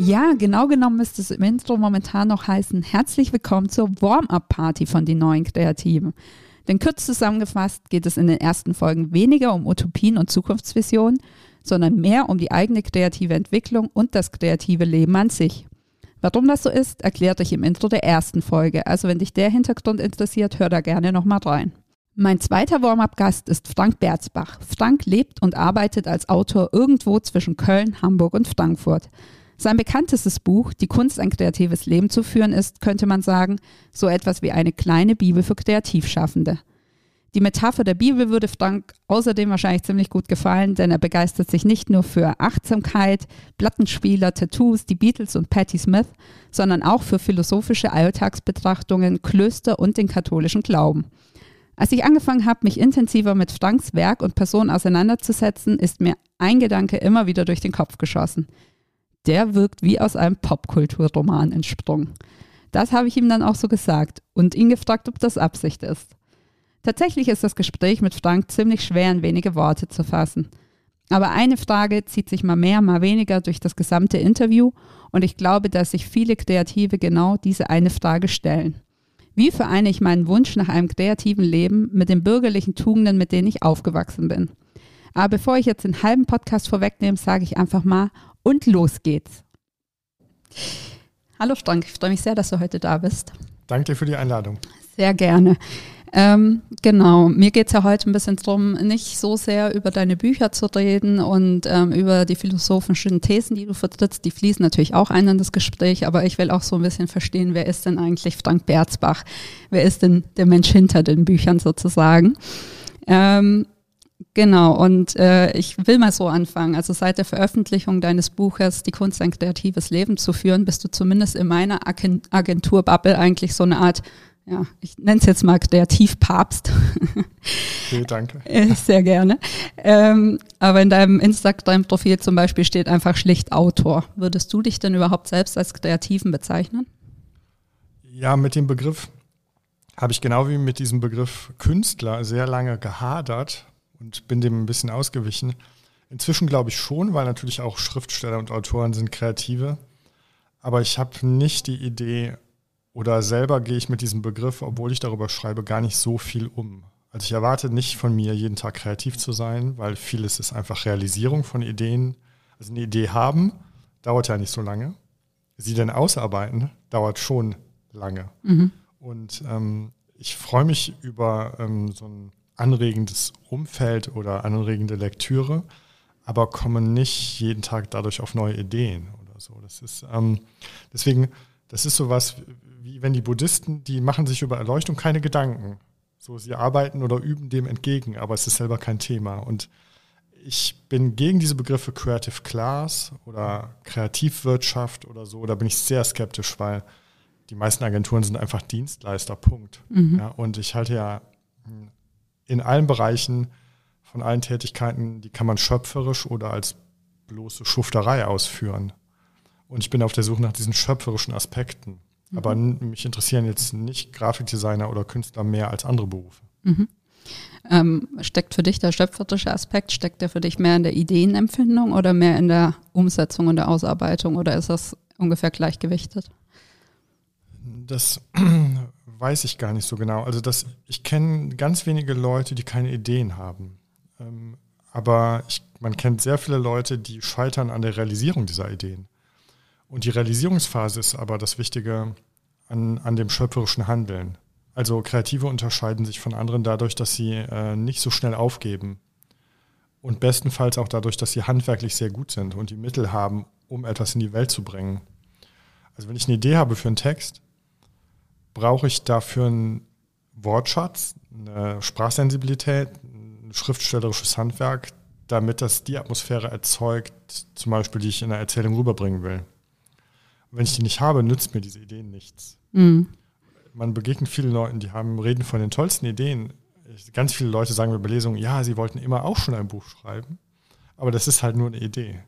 Ja, genau genommen müsste es im Intro momentan noch heißen, herzlich willkommen zur Warm-up-Party von den neuen Kreativen. Denn kurz zusammengefasst geht es in den ersten Folgen weniger um Utopien und Zukunftsvisionen, sondern mehr um die eigene kreative Entwicklung und das kreative Leben an sich. Warum das so ist, erklärt euch im Intro der ersten Folge. Also wenn dich der Hintergrund interessiert, hör da gerne nochmal rein. Mein zweiter Warm-up-Gast ist Frank Berzbach. Frank lebt und arbeitet als Autor irgendwo zwischen Köln, Hamburg und Frankfurt. Sein bekanntestes Buch, Die Kunst, ein kreatives Leben zu führen, ist, könnte man sagen, so etwas wie eine kleine Bibel für Kreativschaffende. Die Metapher der Bibel würde Frank außerdem wahrscheinlich ziemlich gut gefallen, denn er begeistert sich nicht nur für Achtsamkeit, Plattenspieler, Tattoos, die Beatles und Patti Smith, sondern auch für philosophische Alltagsbetrachtungen, Klöster und den katholischen Glauben. Als ich angefangen habe, mich intensiver mit Franks Werk und Person auseinanderzusetzen, ist mir ein Gedanke immer wieder durch den Kopf geschossen der wirkt wie aus einem Popkulturroman entsprungen. Das habe ich ihm dann auch so gesagt und ihn gefragt, ob das Absicht ist. Tatsächlich ist das Gespräch mit Frank ziemlich schwer in wenige Worte zu fassen. Aber eine Frage zieht sich mal mehr, mal weniger durch das gesamte Interview und ich glaube, dass sich viele Kreative genau diese eine Frage stellen. Wie vereine ich meinen Wunsch nach einem kreativen Leben mit den bürgerlichen Tugenden, mit denen ich aufgewachsen bin? Aber bevor ich jetzt den halben Podcast vorwegnehme, sage ich einfach mal, und los geht's. Hallo Frank, ich freue mich sehr, dass du heute da bist. Danke für die Einladung. Sehr gerne. Ähm, genau, mir geht es ja heute ein bisschen darum, nicht so sehr über deine Bücher zu reden und ähm, über die philosophischen Thesen, die du vertrittst. Die fließen natürlich auch ein in das Gespräch, aber ich will auch so ein bisschen verstehen, wer ist denn eigentlich Frank Berzbach? Wer ist denn der Mensch hinter den Büchern sozusagen? Ähm, Genau, und äh, ich will mal so anfangen. Also seit der Veröffentlichung deines Buches Die Kunst, ein kreatives Leben zu führen, bist du zumindest in meiner Agenturbubble eigentlich so eine Art, ja, ich nenne es jetzt mal Kreativpapst. Okay, danke. Äh, sehr gerne. Ähm, aber in deinem Instagram-Profil zum Beispiel steht einfach schlicht Autor. Würdest du dich denn überhaupt selbst als Kreativen bezeichnen? Ja, mit dem Begriff habe ich genau wie mit diesem Begriff Künstler sehr lange gehadert, und bin dem ein bisschen ausgewichen. Inzwischen glaube ich schon, weil natürlich auch Schriftsteller und Autoren sind Kreative. Aber ich habe nicht die Idee oder selber gehe ich mit diesem Begriff, obwohl ich darüber schreibe, gar nicht so viel um. Also ich erwarte nicht von mir, jeden Tag kreativ zu sein, weil vieles ist einfach Realisierung von Ideen. Also eine Idee haben, dauert ja nicht so lange. Sie denn ausarbeiten, dauert schon lange. Mhm. Und ähm, ich freue mich über ähm, so ein anregendes Umfeld oder anregende Lektüre, aber kommen nicht jeden Tag dadurch auf neue Ideen oder so. Das ist ähm, deswegen, das ist sowas wie wenn die Buddhisten, die machen sich über Erleuchtung keine Gedanken. So, sie arbeiten oder üben dem entgegen, aber es ist selber kein Thema. Und ich bin gegen diese Begriffe Creative Class oder Kreativwirtschaft oder so, da bin ich sehr skeptisch, weil die meisten Agenturen sind einfach Dienstleister, Punkt. Mhm. Ja, und ich halte ja in allen Bereichen von allen Tätigkeiten, die kann man schöpferisch oder als bloße Schufterei ausführen. Und ich bin auf der Suche nach diesen schöpferischen Aspekten. Mhm. Aber mich interessieren jetzt nicht Grafikdesigner oder Künstler mehr als andere Berufe. Mhm. Ähm, steckt für dich der schöpferische Aspekt, steckt der für dich mehr in der Ideenempfindung oder mehr in der Umsetzung und der Ausarbeitung oder ist das ungefähr gleichgewichtet? Das weiß ich gar nicht so genau. Also das, ich kenne ganz wenige Leute, die keine Ideen haben. Ähm, aber ich, man kennt sehr viele Leute, die scheitern an der Realisierung dieser Ideen. Und die Realisierungsphase ist aber das Wichtige an, an dem schöpferischen Handeln. Also Kreative unterscheiden sich von anderen dadurch, dass sie äh, nicht so schnell aufgeben. Und bestenfalls auch dadurch, dass sie handwerklich sehr gut sind und die Mittel haben, um etwas in die Welt zu bringen. Also wenn ich eine Idee habe für einen Text, brauche ich dafür einen Wortschatz, eine Sprachsensibilität, ein schriftstellerisches Handwerk, damit das die Atmosphäre erzeugt, zum Beispiel, die ich in einer Erzählung rüberbringen will. Und wenn ich die nicht habe, nützt mir diese Ideen nichts. Mhm. Man begegnet vielen Leuten, die haben, reden von den tollsten Ideen. Ganz viele Leute sagen mir bei Lesungen, ja, sie wollten immer auch schon ein Buch schreiben, aber das ist halt nur eine Idee.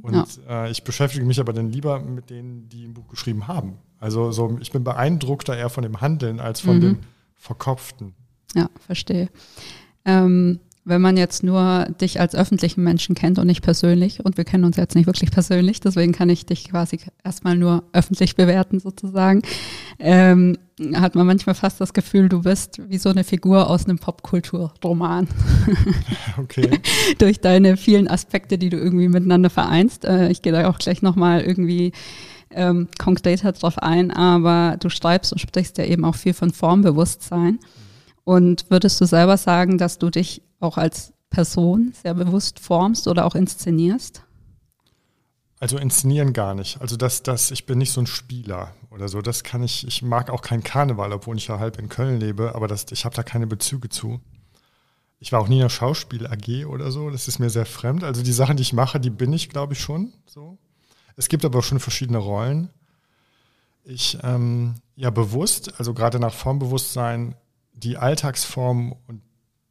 Und ja. äh, ich beschäftige mich aber dann lieber mit denen, die ein Buch geschrieben haben. Also so, ich bin beeindruckter eher von dem Handeln als von mhm. dem Verkopften. Ja, verstehe. Ähm, wenn man jetzt nur dich als öffentlichen Menschen kennt und nicht persönlich, und wir kennen uns jetzt nicht wirklich persönlich, deswegen kann ich dich quasi erstmal nur öffentlich bewerten sozusagen, ähm, hat man manchmal fast das Gefühl, du bist wie so eine Figur aus einem Popkulturroman. Okay. Durch deine vielen Aspekte, die du irgendwie miteinander vereinst. Äh, ich gehe da auch gleich nochmal irgendwie ähm, konkreter drauf ein, aber du schreibst und sprichst ja eben auch viel von Formbewusstsein. Und würdest du selber sagen, dass du dich auch als Person sehr bewusst formst oder auch inszenierst? Also inszenieren gar nicht. Also das, das, ich bin nicht so ein Spieler oder so. Das kann ich, ich mag auch keinen Karneval, obwohl ich ja halb in Köln lebe, aber das, ich habe da keine Bezüge zu. Ich war auch nie in einer Schauspiel-AG oder so, das ist mir sehr fremd. Also die Sachen, die ich mache, die bin ich, glaube ich, schon so. Es gibt aber schon verschiedene Rollen. Ich, ähm, ja, bewusst, also gerade nach Formbewusstsein, die Alltagsform und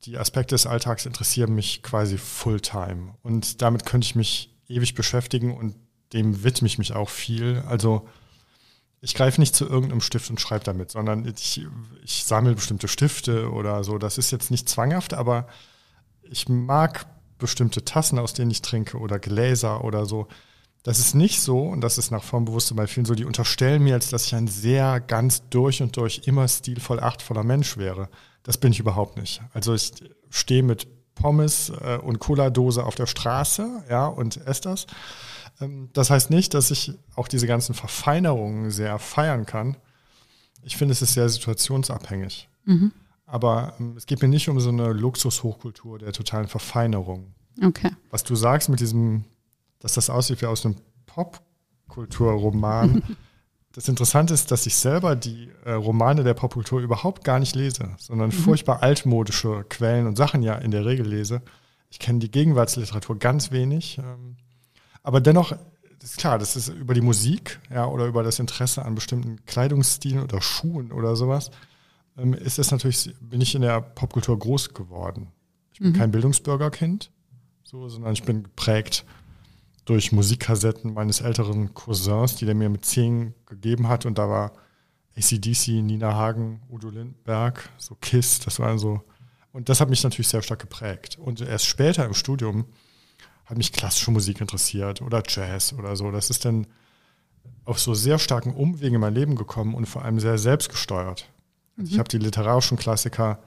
die Aspekte des Alltags interessieren mich quasi fulltime. Und damit könnte ich mich ewig beschäftigen und dem widme ich mich auch viel. Also ich greife nicht zu irgendeinem Stift und schreibe damit, sondern ich, ich sammle bestimmte Stifte oder so. Das ist jetzt nicht zwanghaft, aber ich mag bestimmte Tassen, aus denen ich trinke oder Gläser oder so. Das ist nicht so, und das ist nach Formbewusstsein bei vielen so, die unterstellen mir, als dass ich ein sehr ganz durch und durch immer stilvoll achtvoller Mensch wäre. Das bin ich überhaupt nicht. Also ich stehe mit Pommes äh, und Cola-Dose auf der Straße, ja, und esse das. Ähm, das heißt nicht, dass ich auch diese ganzen Verfeinerungen sehr feiern kann. Ich finde, es ist sehr situationsabhängig. Mhm. Aber ähm, es geht mir nicht um so eine Luxushochkultur der totalen Verfeinerung. Okay. Was du sagst mit diesem dass das aussieht wie aus einem Popkulturroman. das Interessante ist, dass ich selber die äh, Romane der Popkultur überhaupt gar nicht lese, sondern mhm. furchtbar altmodische Quellen und Sachen ja in der Regel lese. Ich kenne die Gegenwartsliteratur ganz wenig. Ähm, aber dennoch ist klar, das ist über die Musik ja, oder über das Interesse an bestimmten Kleidungsstilen oder Schuhen oder sowas, ähm, ist es natürlich, bin ich in der Popkultur groß geworden. Ich bin mhm. kein Bildungsbürgerkind, so, sondern ich bin geprägt durch Musikkassetten meines älteren Cousins, die der mir mit zehn gegeben hat. Und da war ACDC, Nina Hagen, Udo Lindberg, so Kiss, das war so. Und das hat mich natürlich sehr stark geprägt. Und erst später im Studium hat mich klassische Musik interessiert oder Jazz oder so. Das ist dann auf so sehr starken Umwegen in mein Leben gekommen und vor allem sehr selbstgesteuert. Also mhm. Ich habe die literarischen Klassiker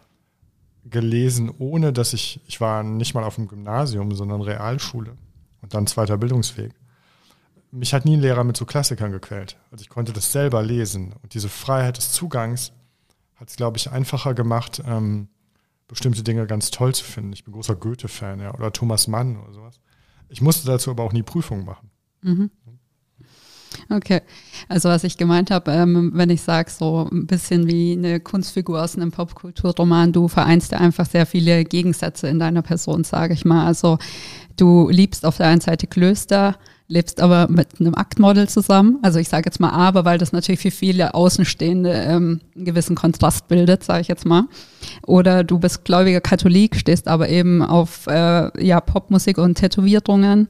gelesen, ohne dass ich, ich war nicht mal auf dem Gymnasium, sondern Realschule und dann zweiter Bildungsweg. Mich hat nie ein Lehrer mit so Klassikern gequält. Also ich konnte das selber lesen. Und diese Freiheit des Zugangs hat es, glaube ich, einfacher gemacht, ähm, bestimmte Dinge ganz toll zu finden. Ich bin großer Goethe-Fan ja, oder Thomas Mann oder sowas. Ich musste dazu aber auch nie Prüfungen machen. Mhm. Okay, also was ich gemeint habe, ähm, wenn ich sage, so ein bisschen wie eine Kunstfigur aus einem Popkulturroman, du vereinst ja einfach sehr viele Gegensätze in deiner Person, sage ich mal. Also Du liebst auf der einen Seite Klöster, lebst aber mit einem Aktmodel zusammen. Also ich sage jetzt mal aber, weil das natürlich für viele Außenstehende ähm, einen gewissen Kontrast bildet, sage ich jetzt mal. Oder du bist gläubiger Katholik, stehst aber eben auf äh, ja, Popmusik und Tätowierungen.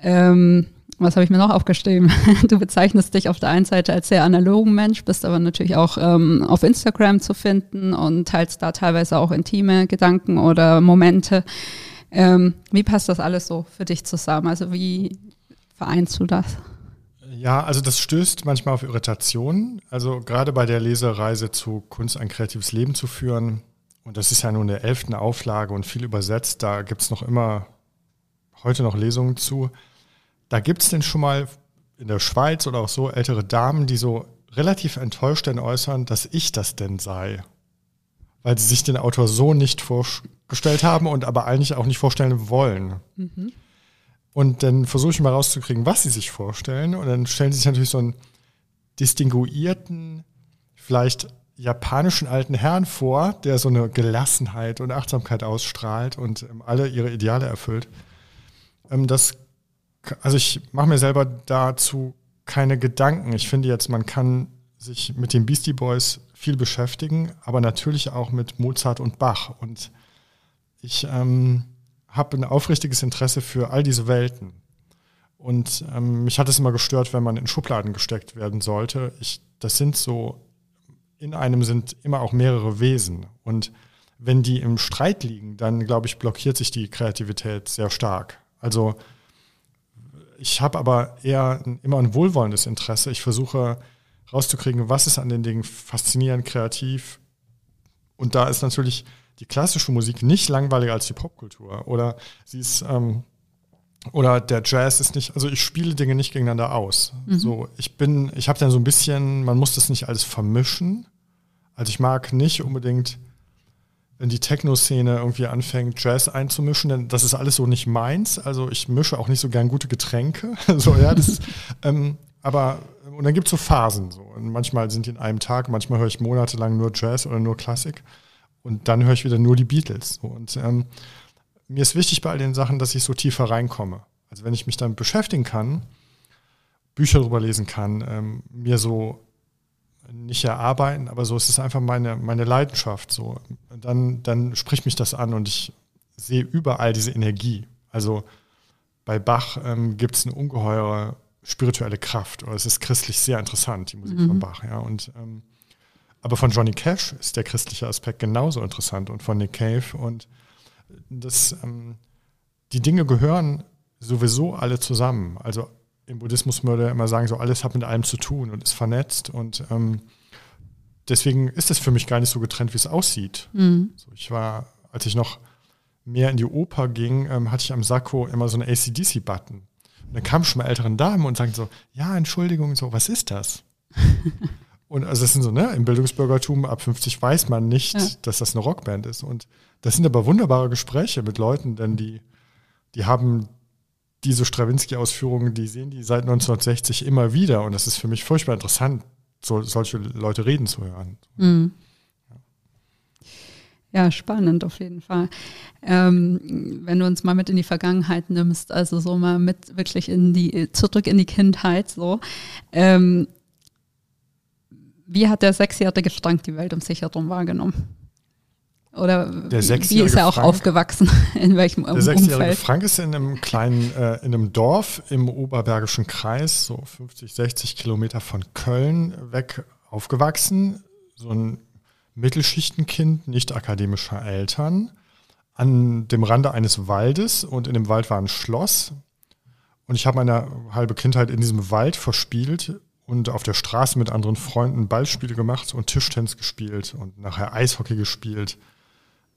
Ähm, was habe ich mir noch aufgeschrieben? Du bezeichnest dich auf der einen Seite als sehr analogen Mensch, bist aber natürlich auch ähm, auf Instagram zu finden und teilst da teilweise auch intime Gedanken oder Momente. Ähm, wie passt das alles so für dich zusammen? Also wie vereinst du das? Ja, also das stößt manchmal auf Irritationen. Also gerade bei der Lesereise zu Kunst ein kreatives Leben zu führen, und das ist ja nun der elften Auflage und viel übersetzt, da gibt es noch immer heute noch Lesungen zu. Da gibt es denn schon mal in der Schweiz oder auch so ältere Damen, die so relativ enttäuscht denn äußern, dass ich das denn sei. Weil sie sich den Autor so nicht vorstellen gestellt haben und aber eigentlich auch nicht vorstellen wollen. Mhm. Und dann versuche ich mal rauszukriegen, was sie sich vorstellen. Und dann stellen sie sich natürlich so einen distinguierten, vielleicht japanischen alten Herrn vor, der so eine Gelassenheit und Achtsamkeit ausstrahlt und ähm, alle ihre Ideale erfüllt. Ähm, das, also ich mache mir selber dazu keine Gedanken. Ich finde jetzt, man kann sich mit den Beastie Boys viel beschäftigen, aber natürlich auch mit Mozart und Bach. Und ich ähm, habe ein aufrichtiges Interesse für all diese Welten. Und ähm, mich hat es immer gestört, wenn man in Schubladen gesteckt werden sollte. Ich, das sind so, in einem sind immer auch mehrere Wesen. Und wenn die im Streit liegen, dann glaube ich, blockiert sich die Kreativität sehr stark. Also ich habe aber eher immer ein wohlwollendes Interesse. Ich versuche rauszukriegen, was ist an den Dingen faszinierend, kreativ. Und da ist natürlich die klassische Musik nicht langweiliger als die Popkultur. Oder sie ist, ähm, oder der Jazz ist nicht, also ich spiele Dinge nicht gegeneinander aus. Mhm. So, ich bin, ich habe dann so ein bisschen, man muss das nicht alles vermischen. Also ich mag nicht unbedingt, wenn die Techno-Szene irgendwie anfängt, Jazz einzumischen, denn das ist alles so nicht meins. Also ich mische auch nicht so gern gute Getränke. so, ja, das, ähm, aber und dann gibt es so Phasen. So. Und manchmal sind die in einem Tag, manchmal höre ich monatelang nur Jazz oder nur Klassik. Und dann höre ich wieder nur die Beatles. So. Und ähm, mir ist wichtig bei all den Sachen, dass ich so tiefer reinkomme. Also wenn ich mich damit beschäftigen kann, Bücher darüber lesen kann, ähm, mir so nicht erarbeiten, aber so ist es einfach meine, meine Leidenschaft. So. Dann, dann spricht mich das an und ich sehe überall diese Energie. Also bei Bach ähm, gibt es eine ungeheure spirituelle Kraft. Oder es ist christlich sehr interessant, die Musik mhm. von Bach. Ja. Und, ähm, aber von Johnny Cash ist der christliche Aspekt genauso interessant und von Nick Cave. Und das, ähm, die Dinge gehören sowieso alle zusammen. Also im Buddhismus würde er immer sagen, so alles hat mit allem zu tun und ist vernetzt. Und ähm, deswegen ist es für mich gar nicht so getrennt, wie es aussieht. Mhm. So, ich war, als ich noch mehr in die Oper ging, ähm, hatte ich am Sakko immer so einen ACDC-Button. Dann kamen schon mal älteren Damen und sagten so, ja, Entschuldigung, so, was ist das? und also das sind so, ne, im Bildungsbürgertum ab 50 weiß man nicht, ja. dass das eine Rockband ist. Und das sind aber wunderbare Gespräche mit Leuten, denn die, die haben diese Stravinsky-Ausführungen, die sehen die seit 1960 immer wieder. Und das ist für mich furchtbar interessant, so, solche Leute reden zu hören. Mhm. Ja, spannend auf jeden Fall. Ähm, wenn du uns mal mit in die Vergangenheit nimmst, also so mal mit wirklich in die, zurück in die Kindheit, so. Ähm, wie hat der sechsjährige Frank die Welt um sich herum wahrgenommen? Oder wie ist er auch Frank, aufgewachsen? In welchem der Umfeld? Der sechsjährige Frank ist in einem kleinen, äh, in einem Dorf im Oberbergischen Kreis, so 50, 60 Kilometer von Köln weg aufgewachsen. So ein Mittelschichtenkind nicht akademischer Eltern an dem Rande eines Waldes und in dem Wald war ein Schloss. Und ich habe meine halbe Kindheit in diesem Wald verspielt und auf der Straße mit anderen Freunden Ballspiele gemacht und Tischtennis gespielt und nachher Eishockey gespielt.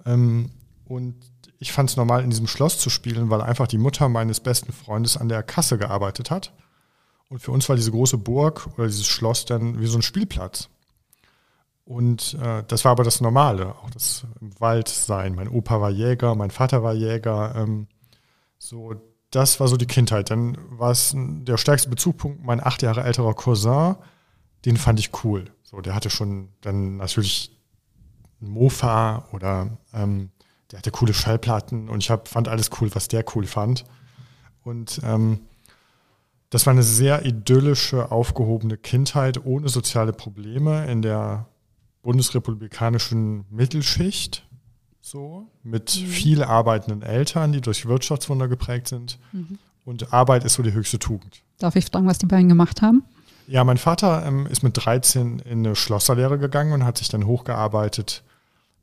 Ähm, und ich fand es normal, in diesem Schloss zu spielen, weil einfach die Mutter meines besten Freundes an der Kasse gearbeitet hat. Und für uns war diese große Burg oder dieses Schloss dann wie so ein Spielplatz. Und äh, das war aber das Normale, auch das im Wald sein. Mein Opa war Jäger, mein Vater war Jäger. Ähm, so, das war so die Kindheit. Dann war es der stärkste Bezugpunkt, mein acht Jahre älterer Cousin, den fand ich cool. So, der hatte schon dann natürlich ein Mofa oder ähm, der hatte coole Schallplatten und ich hab, fand alles cool, was der cool fand. Und ähm, das war eine sehr idyllische, aufgehobene Kindheit ohne soziale Probleme in der bundesrepublikanischen Mittelschicht, so, mit mhm. viel arbeitenden Eltern, die durch Wirtschaftswunder geprägt sind. Mhm. Und Arbeit ist so die höchste Tugend. Darf ich fragen, was die beiden gemacht haben? Ja, mein Vater ähm, ist mit 13 in eine Schlosserlehre gegangen und hat sich dann hochgearbeitet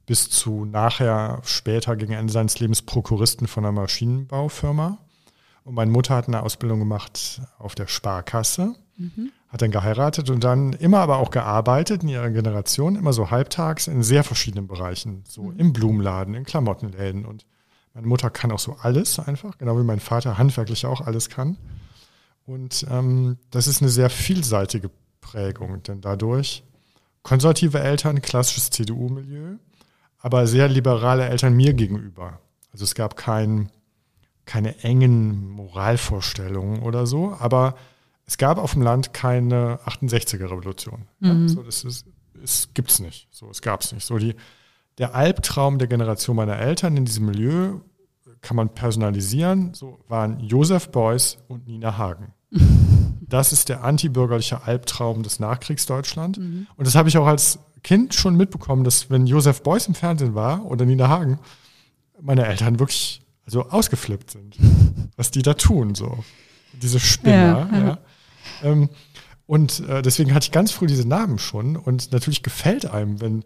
bis zu nachher, später gegen Ende seines Lebens Prokuristen von einer Maschinenbaufirma. Und meine Mutter hat eine Ausbildung gemacht auf der Sparkasse. Mhm hat dann geheiratet und dann immer aber auch gearbeitet in ihrer Generation, immer so halbtags in sehr verschiedenen Bereichen, so mhm. im Blumenladen, in Klamottenläden und meine Mutter kann auch so alles einfach, genau wie mein Vater handwerklich auch alles kann. Und ähm, das ist eine sehr vielseitige Prägung, denn dadurch konservative Eltern, klassisches CDU-Milieu, aber sehr liberale Eltern mir gegenüber. Also es gab kein, keine engen Moralvorstellungen oder so, aber es gab auf dem Land keine 68er-Revolution. Mhm. Ja, so, das ist, es gibt's nicht. So, es gab's nicht. So die, der Albtraum der Generation meiner Eltern in diesem Milieu kann man personalisieren, so waren Josef Beuys und Nina Hagen. Das ist der antibürgerliche Albtraum des Nachkriegsdeutschland. Mhm. Und das habe ich auch als Kind schon mitbekommen, dass wenn Josef Beuys im Fernsehen war oder Nina Hagen, meine Eltern wirklich also ausgeflippt sind, was die da tun, so. Diese Spinner, ja. ja. Ähm, und äh, deswegen hatte ich ganz früh diese Namen schon. Und natürlich gefällt einem, wenn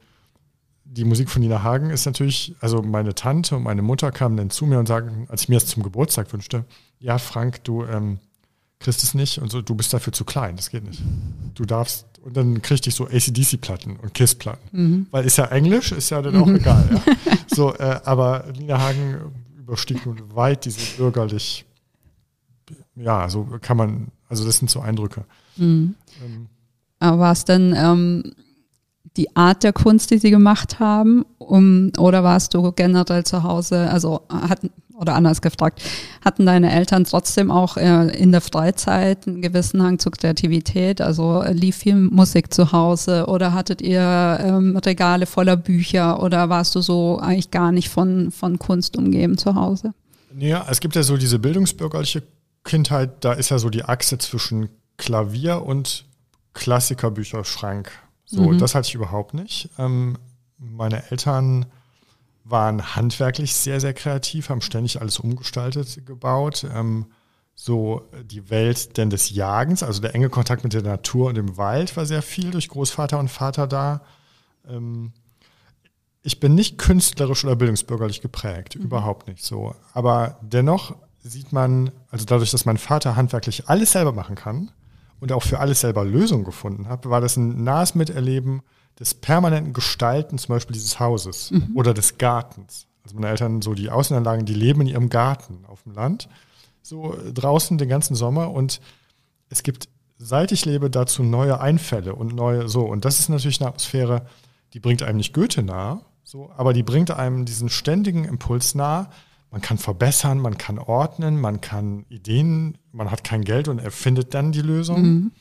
die Musik von Nina Hagen ist natürlich, also meine Tante und meine Mutter kamen dann zu mir und sagten, als ich mir das zum Geburtstag wünschte, ja, Frank, du ähm, kriegst es nicht und so, du bist dafür zu klein, das geht nicht. Du darfst, und dann kriegte ich so ACDC-Platten und KISS-Platten. Mhm. Weil ist ja Englisch, ist ja dann auch mhm. egal. Ja. So, äh, aber Nina Hagen überstieg nun weit diese bürgerlich, ja, so kann man, also das sind so Eindrücke. Mhm. Ähm, aber war es denn ähm, die Art der Kunst, die sie gemacht haben, um, oder warst du generell zu Hause, also hatten, oder anders gefragt, hatten deine Eltern trotzdem auch äh, in der Freizeit einen gewissen Hang zur Kreativität? Also äh, lief viel Musik zu Hause oder hattet ihr ähm, Regale voller Bücher oder warst du so eigentlich gar nicht von, von Kunst umgeben zu Hause? Ja, es gibt ja so diese bildungsbürgerliche Kindheit, da ist ja so die Achse zwischen Klavier und Klassikerbücherschrank. So, mhm. das hatte ich überhaupt nicht. Ähm, meine Eltern waren handwerklich sehr, sehr kreativ, haben ständig alles umgestaltet, gebaut. Ähm, so die Welt denn des Jagens, also der enge Kontakt mit der Natur und dem Wald war sehr viel durch Großvater und Vater da. Ähm, ich bin nicht künstlerisch oder bildungsbürgerlich geprägt, mhm. überhaupt nicht so. Aber dennoch sieht man, also dadurch, dass mein Vater handwerklich alles selber machen kann und auch für alles selber Lösungen gefunden hat, war das ein nahes Miterleben des permanenten Gestalten zum Beispiel dieses Hauses mhm. oder des Gartens. Also meine Eltern, so die Außenanlagen, die leben in ihrem Garten auf dem Land, so draußen den ganzen Sommer und es gibt, seit ich lebe, dazu neue Einfälle und neue, so. Und das ist natürlich eine Atmosphäre, die bringt einem nicht Goethe nah, so, aber die bringt einem diesen ständigen Impuls nah. Man kann verbessern, man kann ordnen, man kann Ideen, man hat kein Geld und erfindet dann die Lösung. Mhm.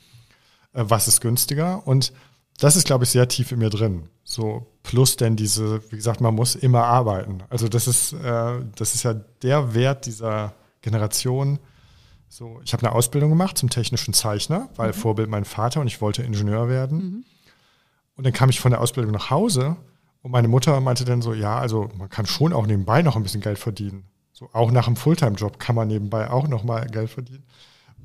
Äh, was ist günstiger? Und das ist, glaube ich, sehr tief in mir drin. So plus denn diese, wie gesagt, man muss immer arbeiten. Also das ist, äh, das ist ja der Wert dieser Generation. So, ich habe eine Ausbildung gemacht zum technischen Zeichner, weil mhm. Vorbild mein Vater und ich wollte Ingenieur werden. Mhm. Und dann kam ich von der Ausbildung nach Hause und meine Mutter meinte dann so, ja, also man kann schon auch nebenbei noch ein bisschen Geld verdienen. So auch nach einem Fulltime-Job kann man nebenbei auch noch mal Geld verdienen.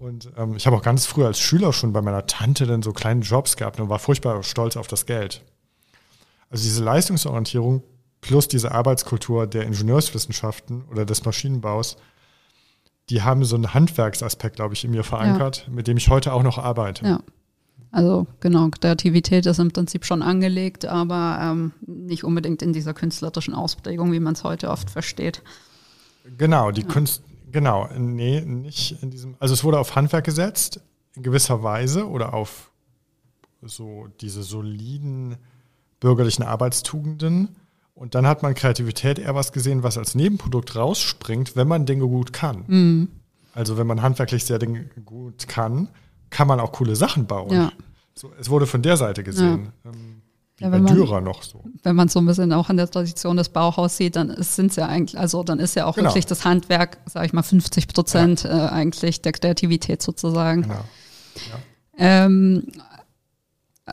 Und ähm, ich habe auch ganz früh als Schüler schon bei meiner Tante dann so kleine Jobs gehabt und war furchtbar stolz auf das Geld. Also diese Leistungsorientierung plus diese Arbeitskultur der Ingenieurswissenschaften oder des Maschinenbaus, die haben so einen Handwerksaspekt, glaube ich, in mir verankert, ja. mit dem ich heute auch noch arbeite. Ja. Also genau, Kreativität ist im Prinzip schon angelegt, aber ähm, nicht unbedingt in dieser künstlerischen Ausprägung, wie man es heute oft versteht. Genau, die ja. Kunst, Genau, nee, nicht in diesem. Also es wurde auf Handwerk gesetzt, in gewisser Weise, oder auf so diese soliden bürgerlichen Arbeitstugenden. Und dann hat man Kreativität eher was gesehen, was als Nebenprodukt rausspringt, wenn man Dinge gut kann. Mhm. Also wenn man handwerklich sehr Dinge gut kann, kann man auch coole Sachen bauen. Ja. So, es wurde von der Seite gesehen. Ja. Ähm, ja, wenn man, Dürer noch so. Wenn man so ein bisschen auch an der Tradition des Bauhaus sieht, dann sind ja eigentlich, also dann ist ja auch genau. wirklich das Handwerk, sage ich mal, 50 Prozent ja. äh, eigentlich der Kreativität sozusagen. Genau. Ja. Ähm,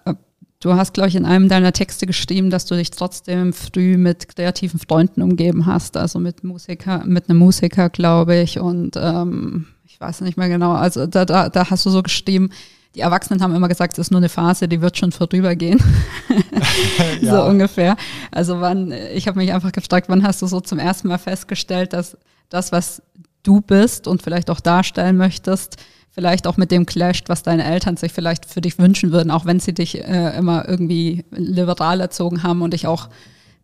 äh, du hast, glaube ich, in einem deiner Texte geschrieben, dass du dich trotzdem früh mit kreativen Freunden umgeben hast, also mit Musiker, mit einem Musiker, glaube ich, und ähm, ich weiß nicht mehr genau, also da, da, da hast du so geschrieben, die Erwachsenen haben immer gesagt, es ist nur eine Phase, die wird schon vorübergehen. ja. So ungefähr. Also wann, ich habe mich einfach gefragt, wann hast du so zum ersten Mal festgestellt, dass das, was du bist und vielleicht auch darstellen möchtest, vielleicht auch mit dem clasht, was deine Eltern sich vielleicht für dich wünschen würden, auch wenn sie dich äh, immer irgendwie liberal erzogen haben und dich auch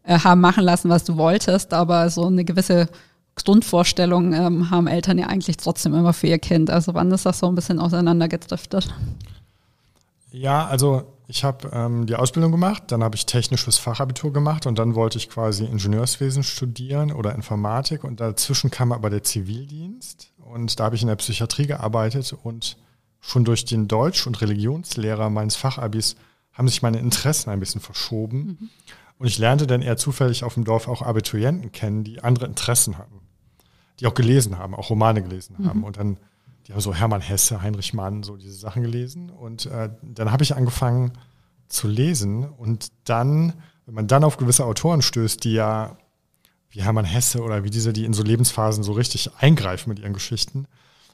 äh, haben machen lassen, was du wolltest, aber so eine gewisse Grundvorstellung ähm, haben Eltern ja eigentlich trotzdem immer für ihr Kind. Also wann ist das so ein bisschen auseinandergedriftet? Ja, also ich habe ähm, die Ausbildung gemacht, dann habe ich technisches Fachabitur gemacht und dann wollte ich quasi Ingenieurswesen studieren oder Informatik und dazwischen kam aber der Zivildienst und da habe ich in der Psychiatrie gearbeitet und schon durch den Deutsch- und Religionslehrer meines Fachabis haben sich meine Interessen ein bisschen verschoben. Mhm. Und ich lernte dann eher zufällig auf dem Dorf auch Abiturienten kennen, die andere Interessen hatten. Die auch gelesen haben, auch Romane gelesen mhm. haben. Und dann, die haben so Hermann Hesse, Heinrich Mann, so diese Sachen gelesen. Und äh, dann habe ich angefangen zu lesen. Und dann, wenn man dann auf gewisse Autoren stößt, die ja wie Hermann Hesse oder wie diese, die in so Lebensphasen so richtig eingreifen mit ihren Geschichten,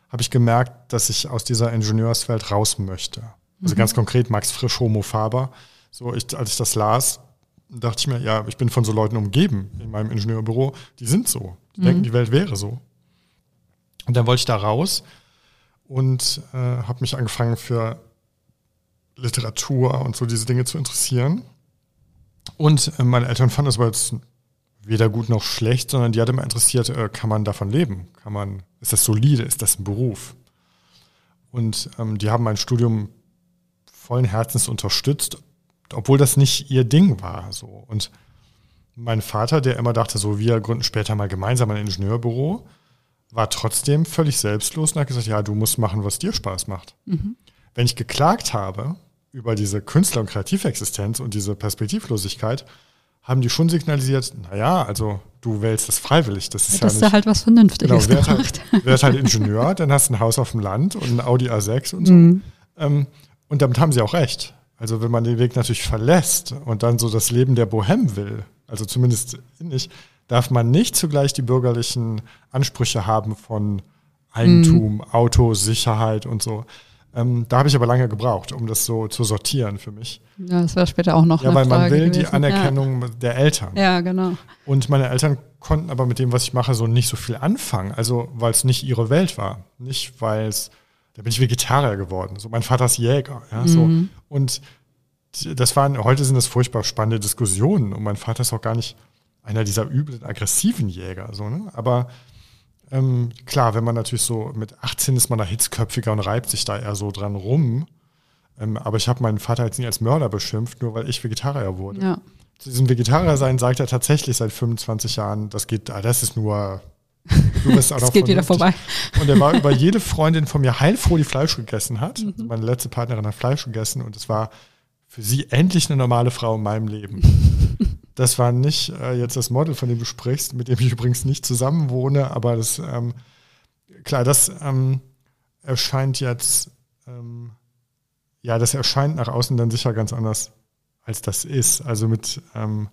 habe ich gemerkt, dass ich aus dieser Ingenieurswelt raus möchte. Also mhm. ganz konkret Max Frisch, Homo Faber. So, ich, als ich das las, dachte ich mir, ja, ich bin von so Leuten umgeben in meinem Ingenieurbüro, die sind so. Die mhm. denken, die Welt wäre so. Und dann wollte ich da raus und äh, habe mich angefangen für Literatur und so diese Dinge zu interessieren. Und äh, meine Eltern fanden das aber jetzt weder gut noch schlecht, sondern die hat immer interessiert, äh, kann man davon leben? Kann man, ist das solide? Ist das ein Beruf? Und ähm, die haben mein Studium vollen Herzens unterstützt, obwohl das nicht ihr Ding war. So. Und mein Vater, der immer dachte, so wir gründen später mal gemeinsam ein Ingenieurbüro, war trotzdem völlig selbstlos und hat gesagt, ja, du musst machen, was dir Spaß macht. Mhm. Wenn ich geklagt habe über diese Künstler- und Kreativexistenz und diese Perspektivlosigkeit, haben die schon signalisiert, naja, also du wählst das freiwillig. Das ist ja, das ja ist halt was Vernünftiges genau, halt, werd halt Ingenieur, dann hast du ein Haus auf dem Land und ein Audi A6 und so. Mhm. Ähm, und damit haben sie auch recht. Also wenn man den Weg natürlich verlässt und dann so das Leben der Bohème will, also zumindest nicht, darf man nicht zugleich die bürgerlichen Ansprüche haben von Eigentum, mhm. Auto, Sicherheit und so. Ähm, da habe ich aber lange gebraucht, um das so zu sortieren für mich. Ja, das war später auch noch. Ja, weil man will gewesen. die Anerkennung ja. der Eltern. Ja, genau. Und meine Eltern konnten aber mit dem, was ich mache, so nicht so viel anfangen. Also, weil es nicht ihre Welt war. Nicht, weil es, da bin ich Vegetarier geworden. So, mein Vater ist Jäger. Ja, mhm. so. Und das waren, heute sind das furchtbar spannende Diskussionen. Und mein Vater ist auch gar nicht einer dieser üblen, aggressiven Jäger. So, ne? Aber ähm, klar, wenn man natürlich so mit 18 ist man da hitzköpfiger und reibt sich da eher so dran rum. Ähm, aber ich habe meinen Vater jetzt nie als Mörder beschimpft, nur weil ich Vegetarier wurde. Ja. Zu diesem Vegetarier sein sagt er tatsächlich seit 25 Jahren, das geht, ah, das ist nur Du bist auch noch geht wieder vorbei. Und er war über jede Freundin von mir heilfroh, die Fleisch gegessen hat. Mhm. Also meine letzte Partnerin hat Fleisch gegessen und es war für sie endlich eine normale Frau in meinem Leben. Das war nicht äh, jetzt das Model, von dem du sprichst, mit dem ich übrigens nicht zusammen wohne, aber das, ähm, klar, das ähm, erscheint jetzt, ähm, ja, das erscheint nach außen dann sicher ganz anders, als das ist. Also mit ähm,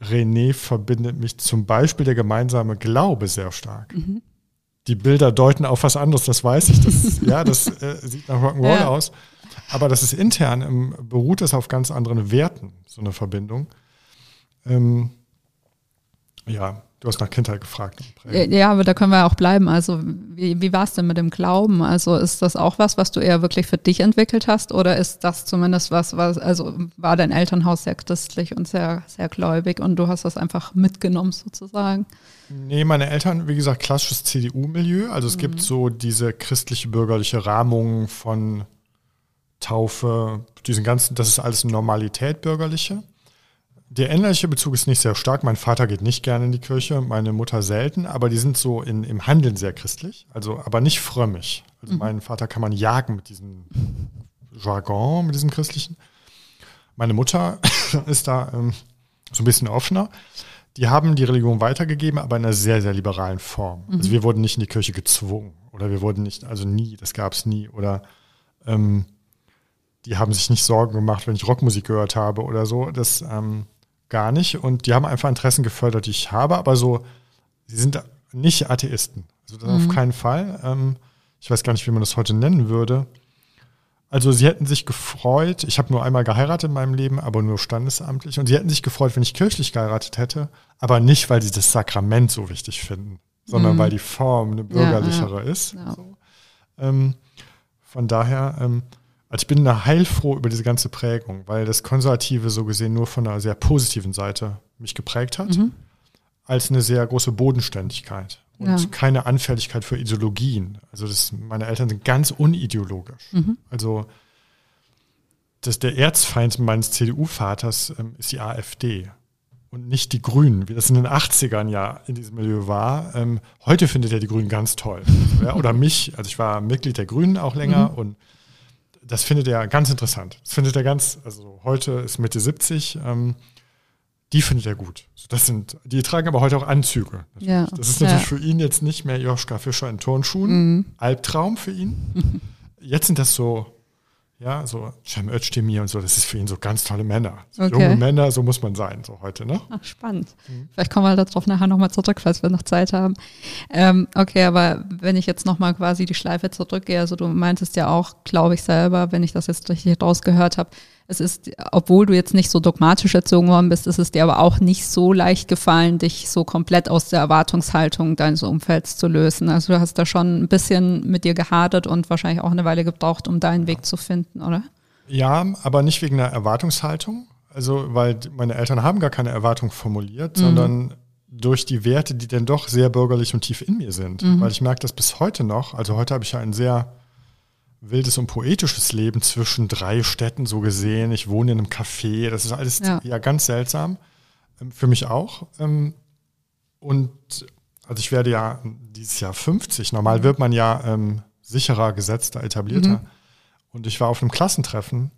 René verbindet mich zum Beispiel der gemeinsame Glaube sehr stark. Mhm. Die Bilder deuten auf was anderes, das weiß ich. Das, ja, das äh, sieht nach Rock'n'Roll ja. aus. Aber das ist intern, ähm, beruht es auf ganz anderen Werten, so eine Verbindung. Ähm, ja, du hast nach Kindheit gefragt. Ja, aber da können wir auch bleiben. Also, wie, wie war es denn mit dem Glauben? Also, ist das auch was, was du eher wirklich für dich entwickelt hast? Oder ist das zumindest was, was, also war dein Elternhaus sehr christlich und sehr, sehr gläubig und du hast das einfach mitgenommen sozusagen? Nee, meine Eltern, wie gesagt, klassisches CDU-Milieu. Also, es mhm. gibt so diese christliche bürgerliche Rahmung von Taufe, diesen ganzen, das ist alles Normalität bürgerliche. Der innerliche Bezug ist nicht sehr stark. Mein Vater geht nicht gerne in die Kirche, meine Mutter selten, aber die sind so in, im Handeln sehr christlich, also aber nicht frömmig. Also mhm. meinen Vater kann man jagen mit diesem Jargon, mit diesem christlichen. Meine Mutter ist da ähm, so ein bisschen offener. Die haben die Religion weitergegeben, aber in einer sehr, sehr liberalen Form. Mhm. Also wir wurden nicht in die Kirche gezwungen oder wir wurden nicht, also nie, das gab es nie. Oder ähm, die haben sich nicht Sorgen gemacht, wenn ich Rockmusik gehört habe oder so. Das ähm, gar nicht. Und die haben einfach Interessen gefördert, die ich habe, aber so, sie sind nicht Atheisten. Also das mhm. auf keinen Fall. Ähm, ich weiß gar nicht, wie man das heute nennen würde. Also sie hätten sich gefreut, ich habe nur einmal geheiratet in meinem Leben, aber nur standesamtlich. Und sie hätten sich gefreut, wenn ich kirchlich geheiratet hätte, aber nicht, weil sie das Sakrament so wichtig finden, sondern mhm. weil die Form eine bürgerlichere ja, ja. ist. Ja. So. Ähm, von daher, ähm, also ich bin da heilfroh über diese ganze Prägung, weil das Konservative so gesehen nur von einer sehr positiven Seite mich geprägt hat, mhm. als eine sehr große Bodenständigkeit und ja. keine Anfälligkeit für Ideologien. Also das, meine Eltern sind ganz unideologisch. Mhm. Also das, der Erzfeind meines CDU-Vaters ähm, ist die AfD und nicht die Grünen, wie das in den 80ern ja in diesem Milieu war. Ähm, heute findet er die Grünen ganz toll. ja, oder mich, also ich war Mitglied der Grünen auch länger mhm. und das findet er ganz interessant. Das findet er ganz, also heute ist Mitte 70. Ähm, die findet er gut. Das sind, die tragen aber heute auch Anzüge. Ja. Das ist natürlich ja. für ihn jetzt nicht mehr Joschka Fischer in Turnschuhen. Mhm. Albtraum für ihn. Jetzt sind das so, ja, so Cem Özdemir und so, das ist für ihn so ganz tolle Männer. So Okay. Junge Männer, so muss man sein, so heute, ne? Ach, spannend. Mhm. Vielleicht kommen wir darauf nachher nochmal zurück, falls wir noch Zeit haben. Ähm, okay, aber wenn ich jetzt nochmal quasi die Schleife zurückgehe, also du meintest ja auch, glaube ich selber, wenn ich das jetzt richtig rausgehört habe, es ist, obwohl du jetzt nicht so dogmatisch erzogen worden bist, ist es dir aber auch nicht so leicht gefallen, dich so komplett aus der Erwartungshaltung deines Umfelds zu lösen. Also du hast da schon ein bisschen mit dir gehadert und wahrscheinlich auch eine Weile gebraucht, um deinen Weg zu finden, oder? Ja, aber nicht wegen einer Erwartungshaltung. Also, weil meine Eltern haben gar keine Erwartung formuliert, sondern durch die Werte, die dann doch sehr bürgerlich und tief in mir sind. Weil ich merke das bis heute noch. Also heute habe ich ja ein sehr wildes und poetisches Leben zwischen drei Städten so gesehen. Ich wohne in einem Café. Das ist alles Ja. ja, ganz seltsam. Ähm, Für mich auch. Ähm, Und also ich werde ja dieses Jahr 50. Normal wird man ja ähm, sicherer, gesetzter, etablierter. Und ich war auf einem Klassentreffen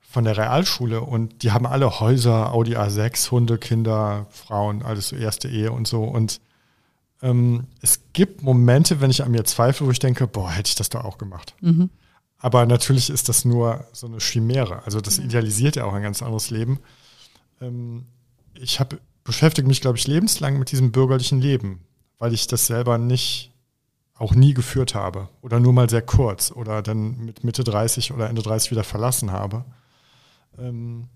von der Realschule und die haben alle Häuser, Audi A6, Hunde, Kinder, Frauen, alles so erste Ehe und so. Und ähm, es gibt Momente, wenn ich an mir zweifle, wo ich denke, boah, hätte ich das doch auch gemacht. Mhm. Aber natürlich ist das nur so eine Chimäre. Also das idealisiert ja auch ein ganz anderes Leben. Ähm, ich habe beschäftige mich, glaube ich, lebenslang mit diesem bürgerlichen Leben, weil ich das selber nicht, auch nie geführt habe oder nur mal sehr kurz oder dann mit Mitte 30 oder Ende 30 wieder verlassen habe. Ähm,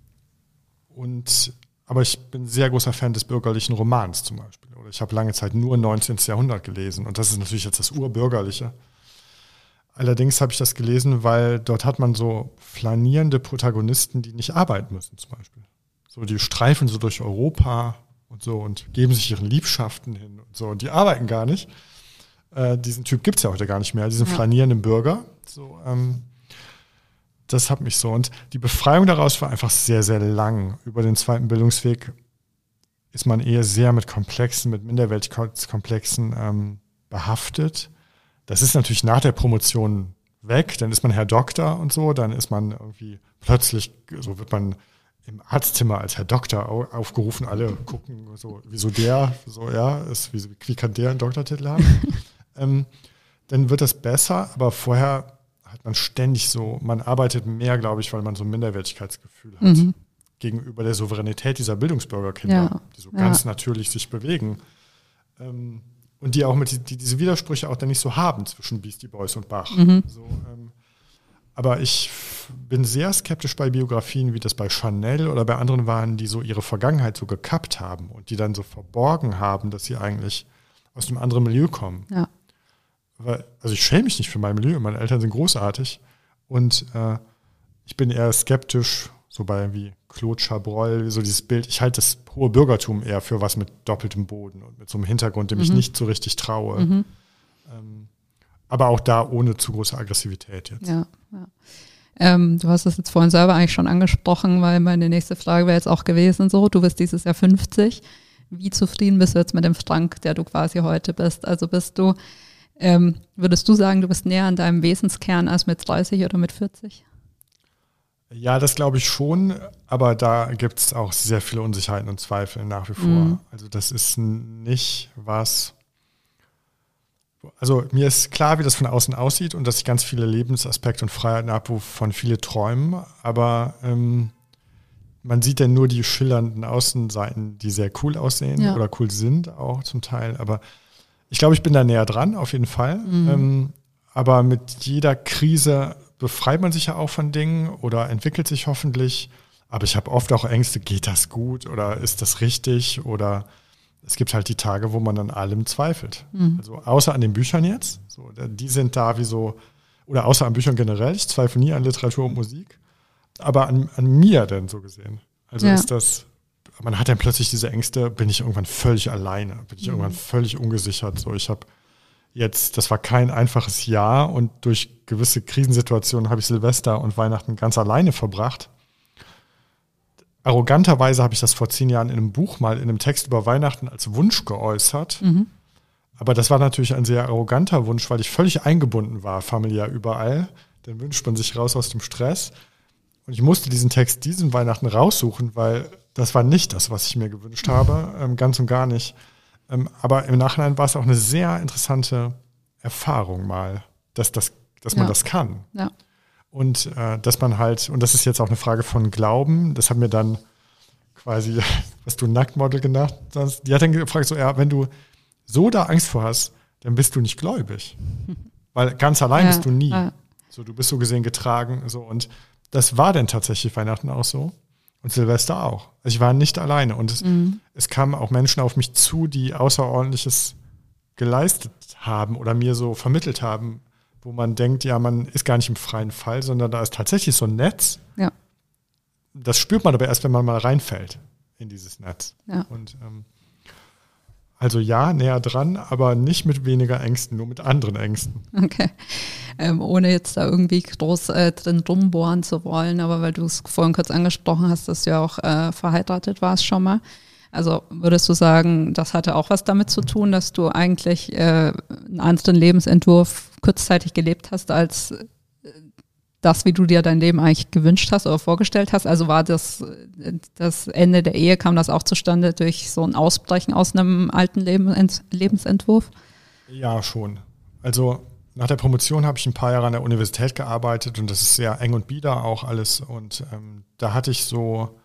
und, aber ich bin sehr großer Fan des bürgerlichen Romans zum Beispiel. Oder ich habe lange Zeit nur 19. Jahrhundert gelesen und das ist natürlich jetzt das Urbürgerliche. Allerdings habe ich das gelesen, weil dort hat man so flanierende Protagonisten, die nicht arbeiten müssen zum Beispiel. So, die streifen so durch Europa und so und geben sich ihren Liebschaften hin und so. Und die arbeiten gar nicht. Äh, diesen Typ gibt es ja heute gar nicht mehr, diesen Ja. flanierenden Bürger. So, ähm, das hat mich so. Und die Befreiung daraus war einfach sehr, sehr lang. Über den zweiten Bildungsweg ist man eher sehr mit Komplexen, mit Minderwertigkeitskomplexen ähm, behaftet. Das ist natürlich nach der Promotion weg, dann ist man Herr Doktor und so, dann ist man irgendwie plötzlich, so wird man im Arztzimmer als Herr Doktor au- aufgerufen, alle gucken so, wieso der, so ja, ist, wie, wie kann der einen Doktortitel haben? ähm, dann wird das besser, aber vorher hat man ständig so, man arbeitet mehr, glaube ich, weil man so ein Minderwertigkeitsgefühl hat Mhm. Gegenüber der Souveränität dieser Bildungsbürgerkinder, Ja, die so ja. ganz natürlich sich bewegen. Ähm, und die auch mit die, die diese Widersprüche auch dann nicht so haben zwischen Beastie Boys und Bach. Mhm. So, ähm, aber ich bin sehr skeptisch bei Biografien, wie das bei Chanel oder bei anderen waren, die so ihre Vergangenheit so gekappt haben und die dann so verborgen haben, dass sie eigentlich aus einem anderen Milieu kommen. Ja. Weil, also ich schäme mich nicht für mein Milieu, meine Eltern sind großartig und äh, ich bin eher skeptisch, so bei wie Claude Chabrol, so dieses Bild, ich halte das hohe Bürgertum eher für was mit doppeltem Boden und mit so einem Hintergrund, dem ich Mhm. nicht so richtig traue. Mhm. Ähm, aber auch da ohne zu große Aggressivität jetzt. Ja, ja. Ähm, du hast das jetzt vorhin selber eigentlich schon angesprochen, weil meine nächste Frage wäre jetzt auch gewesen, so, du bist dieses Jahr 50. Wie zufrieden bist du jetzt mit dem Frank, der du quasi heute bist? Also bist du, ähm, würdest du sagen, du bist näher an deinem Wesenskern als mit 30 oder mit 40? Ja, das glaube ich schon, aber da gibt es auch sehr viele Unsicherheiten und Zweifel nach wie vor. Mhm. Also das ist nicht was. Also mir ist klar, wie das von außen aussieht und dass ich ganz viele Lebensaspekte und Freiheiten habe, wovon viele träumen, aber ähm, man sieht dann nur die schillernden Außenseiten, die sehr cool aussehen Ja. oder cool sind auch zum Teil. Aber ich glaube, ich bin da näher dran, auf jeden Fall. Mhm. Ähm, aber mit jeder Krise befreit man sich ja auch von Dingen oder entwickelt sich hoffentlich. Aber ich habe oft auch Ängste, geht das gut oder ist das richtig? Oder es gibt halt die Tage, wo man an allem zweifelt. Mhm. Also außer an den Büchern jetzt. So, die sind da wie so, oder außer an Büchern generell. Ich zweifle nie an Literatur und Musik. Aber an, an mir denn so gesehen. Also Ja. ist das, man hat dann plötzlich diese Ängste, bin ich irgendwann völlig alleine, bin ich Mhm. irgendwann völlig ungesichert. So, ich habe jetzt, das war kein einfaches Jahr und durch gewisse Krisensituationen habe ich Silvester und Weihnachten ganz alleine verbracht. Arroganterweise habe ich das vor zehn Jahren in einem Buch mal in einem Text über Weihnachten als Wunsch geäußert. Mhm. Aber das war natürlich ein sehr arroganter Wunsch, weil ich völlig eingebunden war, familiär überall. Dann wünscht man sich raus aus dem Stress. Und ich musste diesen Text diesen Weihnachten raussuchen, weil das war nicht das, was ich mir gewünscht habe, ähm, ganz und gar nicht. Ähm, aber im Nachhinein war es auch eine sehr interessante Erfahrung mal, dass, das, dass man ja. das kann. Ja. Und äh, dass man halt, und das ist jetzt auch eine Frage von Glauben, das hat mir dann quasi, was du Nacktmodel genannt hast, die hat dann gefragt, so, ja, wenn du so da Angst vor hast, dann bist du nicht gläubig. Weil ganz allein ja, bist du nie. So, du bist so gesehen getragen. So, und das war dann tatsächlich Weihnachten auch so. Und Silvester auch. Also ich war nicht alleine. Und es, mhm. es kamen auch Menschen auf mich zu, die Außerordentliches geleistet haben oder mir so vermittelt haben, wo man denkt, ja, man ist gar nicht im freien Fall, sondern da ist tatsächlich so ein Netz. Ja. Das spürt man aber erst, wenn man mal reinfällt in dieses Netz. Ja. Und ähm, also ja, näher dran, aber nicht mit weniger Ängsten, nur mit anderen Ängsten. Okay. Ähm, ohne jetzt da irgendwie groß äh, drin rumbohren zu wollen, aber weil du es vorhin kurz angesprochen hast, dass du ja auch äh, verheiratet warst schon mal. Also würdest du sagen, das hatte auch was damit zu tun, dass du eigentlich äh, einen anderen Lebensentwurf kurzzeitig gelebt hast als das, wie du dir dein Leben eigentlich gewünscht hast oder vorgestellt hast? Also war das das Ende der Ehe, kam das auch zustande durch so ein Ausbrechen aus einem alten Lebensentwurf? Ja, schon. Also nach der Promotion habe ich ein paar Jahre an der Universität gearbeitet und das ist sehr eng und bieder auch alles. Und ähm, da hatte ich so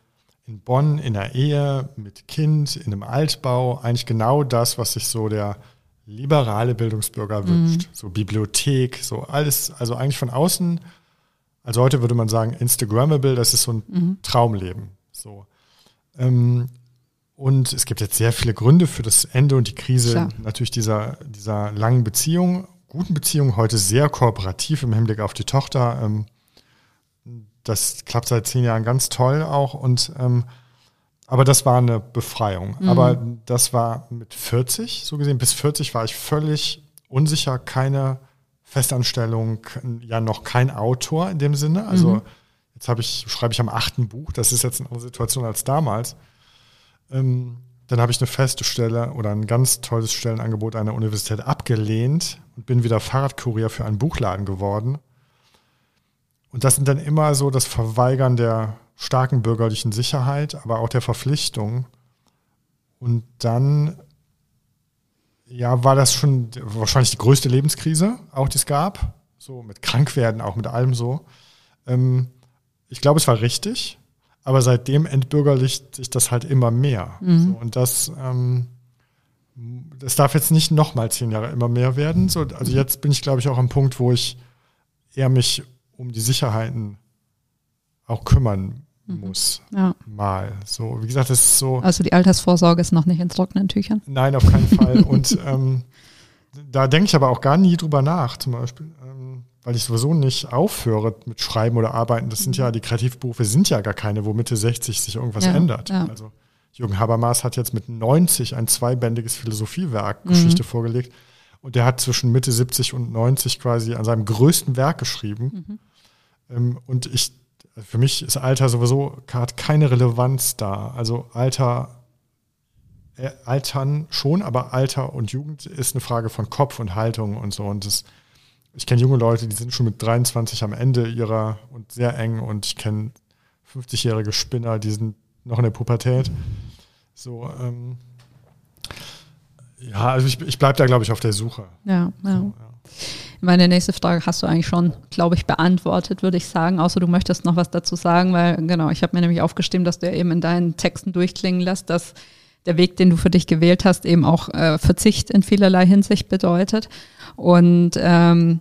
in Bonn in der Ehe mit Kind, in einem Altbau, eigentlich genau das, was sich so der liberale Bildungsbürger wünscht. Mhm. So Bibliothek, so alles, also eigentlich von außen also heute würde man sagen, Instagrammable, das ist so ein mhm. Traumleben. So. Ähm, und es gibt jetzt sehr viele Gründe für das Ende und die Krise Klar. natürlich dieser, dieser langen Beziehung, guten Beziehung, heute sehr kooperativ im Hinblick auf die Tochter. Ähm, das klappt seit zehn Jahren ganz toll auch und ähm, aber das war eine Befreiung. Mhm. Aber das war mit 40, so gesehen, bis 40 war ich völlig unsicher, keine Festanstellung ja noch kein Autor in dem Sinne. Also mhm. jetzt habe ich, schreibe ich am achten Buch, das ist jetzt eine andere Situation als damals. Ähm, dann habe ich eine feste Stelle oder ein ganz tolles Stellenangebot an der Universität abgelehnt und bin wieder Fahrradkurier für einen Buchladen geworden. Und das sind dann immer so das Verweigern der starken bürgerlichen Sicherheit, aber auch der Verpflichtung. Und dann ja, war das schon wahrscheinlich die größte Lebenskrise, auch die es gab. So mit Krankwerden, auch mit allem so. Ähm, ich glaube, es war richtig, aber seitdem entbürgerlicht sich das halt immer mehr. Mhm. So, und das, ähm, das darf jetzt nicht nochmal zehn Jahre immer mehr werden. So, also jetzt bin ich, glaube ich, auch am Punkt, wo ich eher mich um die Sicherheiten auch kümmern. Muss. Ja. Mal. So, wie gesagt, das ist so. Also die Altersvorsorge ist noch nicht in trockenen Tüchern? Nein, auf keinen Fall. Und ähm, da denke ich aber auch gar nie drüber nach, zum Beispiel. Ähm, weil ich sowieso nicht aufhöre mit Schreiben oder Arbeiten. Das sind ja, die Kreativberufe sind ja gar keine, wo Mitte 60 sich irgendwas ja, ändert. Ja. Also Jürgen Habermas hat jetzt mit 90 ein zweibändiges Philosophiewerk, mhm. Geschichte vorgelegt. Und der hat zwischen Mitte 70 und 90 quasi an seinem größten Werk geschrieben. Mhm. Ähm, und ich für mich ist Alter sowieso hat keine Relevanz da. Also Alter, äh, Altern schon, aber Alter und Jugend ist eine Frage von Kopf und Haltung und so. Und das, ich kenne junge Leute, die sind schon mit 23 am Ende ihrer und sehr eng und ich kenne 50-jährige Spinner, die sind noch in der Pubertät. So, ähm, ja, also ich, ich bleibe da, glaube ich, auf der Suche. Ja, ja. So, ja. Meine nächste Frage hast du eigentlich schon, glaube ich, beantwortet, würde ich sagen, außer du möchtest noch was dazu sagen, weil genau, ich habe mir nämlich aufgestimmt, dass du ja eben in deinen Texten durchklingen lässt, dass der Weg, den du für dich gewählt hast, eben auch äh, Verzicht in vielerlei Hinsicht bedeutet. Und ähm,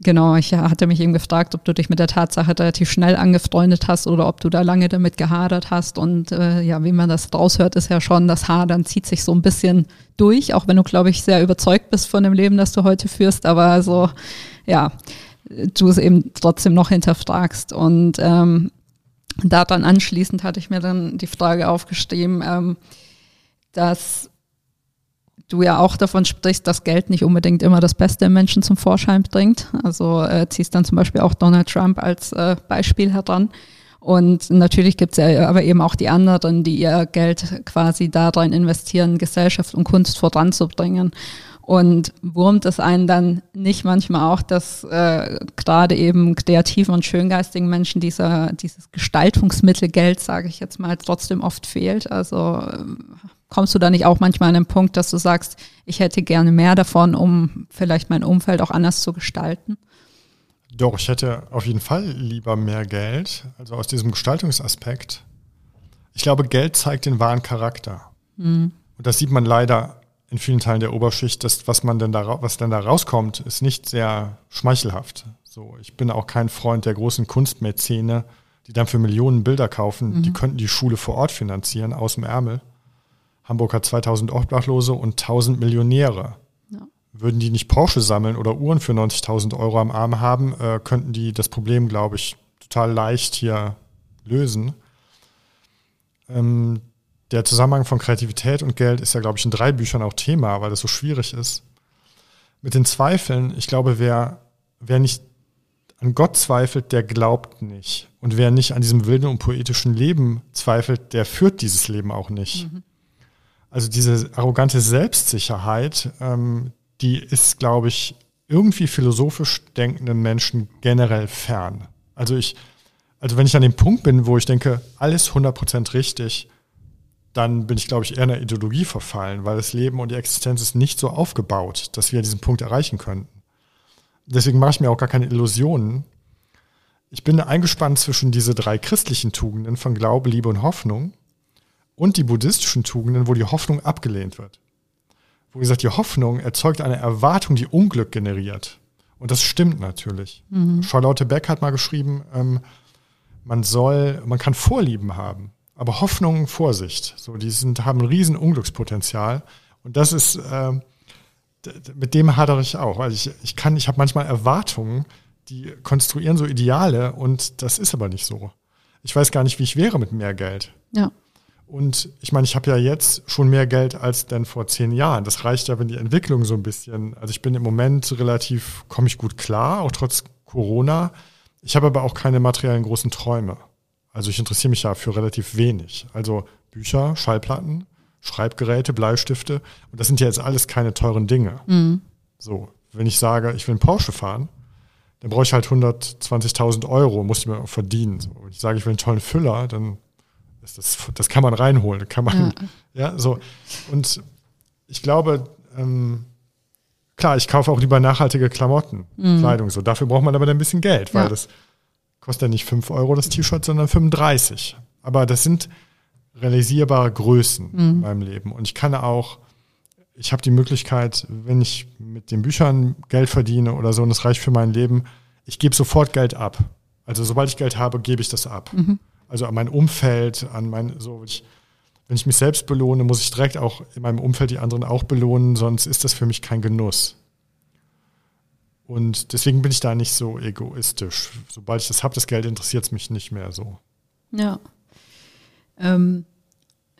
Genau, ich hatte mich eben gefragt, ob du dich mit der Tatsache relativ schnell angefreundet hast oder ob du da lange damit gehadert hast. Und äh, ja, wie man das raushört, ist ja schon, das Hadern zieht sich so ein bisschen durch, auch wenn du, glaube ich, sehr überzeugt bist von dem Leben, das du heute führst. Aber so, ja, du es eben trotzdem noch hinterfragst. Und ähm, daran anschließend hatte ich mir dann die Frage aufgeschrieben, ähm, dass du ja auch davon sprichst, dass Geld nicht unbedingt immer das Beste im Menschen zum Vorschein bringt. Also äh, ziehst dann zum Beispiel auch Donald Trump als äh, Beispiel heran. Und natürlich gibt es ja aber eben auch die anderen, die ihr Geld quasi darin investieren, Gesellschaft und Kunst voranzubringen. Und wurmt es einen dann nicht manchmal auch, dass äh, gerade eben kreativen und schöngeistigen Menschen dieser, dieses Gestaltungsmittel Geld, sage ich jetzt mal, trotzdem oft fehlt? Also kommst du da nicht auch manchmal an den Punkt, dass du sagst, ich hätte gerne mehr davon, um vielleicht mein Umfeld auch anders zu gestalten? Doch, ich hätte auf jeden Fall lieber mehr Geld. Also aus diesem Gestaltungsaspekt. Ich glaube, Geld zeigt den wahren Charakter. Mhm. Und das sieht man leider in vielen Teilen der Oberschicht. Das, was man denn da, was denn da rauskommt, ist nicht sehr schmeichelhaft. So, ich bin auch kein Freund der großen Kunstmäzene, die dann für Millionen Bilder kaufen. Mhm. Die könnten die Schule vor Ort finanzieren, aus dem Ärmel. Hamburg hat 2000 Obdachlose und 1000 Millionäre. Ja. Würden die nicht Porsche sammeln oder Uhren für 90.000 Euro am Arm haben, äh, könnten die das Problem, glaube ich, total leicht hier lösen. Ähm, der Zusammenhang von Kreativität und Geld ist ja, glaube ich, in drei Büchern auch Thema, weil das so schwierig ist. Mit den Zweifeln, ich glaube, wer, wer nicht an Gott zweifelt, der glaubt nicht. Und wer nicht an diesem wilden und poetischen Leben zweifelt, der führt dieses Leben auch nicht. Mhm. Also diese arrogante Selbstsicherheit, ähm, die ist, glaube ich, irgendwie philosophisch denkenden Menschen generell fern. Also ich, also wenn ich an dem Punkt bin, wo ich denke, alles 100% richtig, dann bin ich, glaube ich, eher einer Ideologie verfallen, weil das Leben und die Existenz ist nicht so aufgebaut, dass wir diesen Punkt erreichen könnten. Deswegen mache ich mir auch gar keine Illusionen. Ich bin eingespannt zwischen diese drei christlichen Tugenden von Glaube, Liebe und Hoffnung und die buddhistischen Tugenden, wo die Hoffnung abgelehnt wird. Wo gesagt, die Hoffnung erzeugt eine Erwartung, die Unglück generiert. Und das stimmt natürlich. Mhm. Charlotte Beck hat mal geschrieben, ähm, man soll, man kann Vorlieben haben, aber Hoffnung, Vorsicht. So, die sind, haben ein riesen Unglückspotenzial. Und das ist, äh, mit dem hadere ich auch. weil ich, ich kann, ich habe manchmal Erwartungen, die konstruieren so Ideale und das ist aber nicht so. Ich weiß gar nicht, wie ich wäre mit mehr Geld. Ja. Und ich meine, ich habe ja jetzt schon mehr Geld als denn vor zehn Jahren. Das reicht ja, wenn die Entwicklung so ein bisschen, also ich bin im Moment relativ, komme ich gut klar, auch trotz Corona. Ich habe aber auch keine materiellen großen Träume. Also ich interessiere mich ja für relativ wenig. Also Bücher, Schallplatten, Schreibgeräte, Bleistifte. Und das sind ja jetzt alles keine teuren Dinge. Mhm. So, wenn ich sage, ich will einen Porsche fahren, dann brauche ich halt 120.000 Euro, muss ich mir auch verdienen. So, wenn ich sage, ich will einen tollen Füller, dann das, das, das kann man reinholen. Kann man, ja. ja so. Und ich glaube, ähm, klar, ich kaufe auch lieber nachhaltige Klamotten, mhm. Kleidung. So, dafür braucht man aber dann ein bisschen Geld, weil ja. das kostet ja nicht 5 Euro das T-Shirt, sondern 35. Aber das sind realisierbare Größen mhm. in meinem Leben. Und ich kann auch, ich habe die Möglichkeit, wenn ich mit den Büchern Geld verdiene oder so, und das reicht für mein Leben, ich gebe sofort Geld ab. Also sobald ich Geld habe, gebe ich das ab. Mhm also an mein Umfeld, an mein, so, ich, wenn ich mich selbst belohne, muss ich direkt auch in meinem Umfeld die anderen auch belohnen, sonst ist das für mich kein Genuss. Und deswegen bin ich da nicht so egoistisch. Sobald ich das habe, das Geld interessiert es mich nicht mehr so. Ja. Ähm,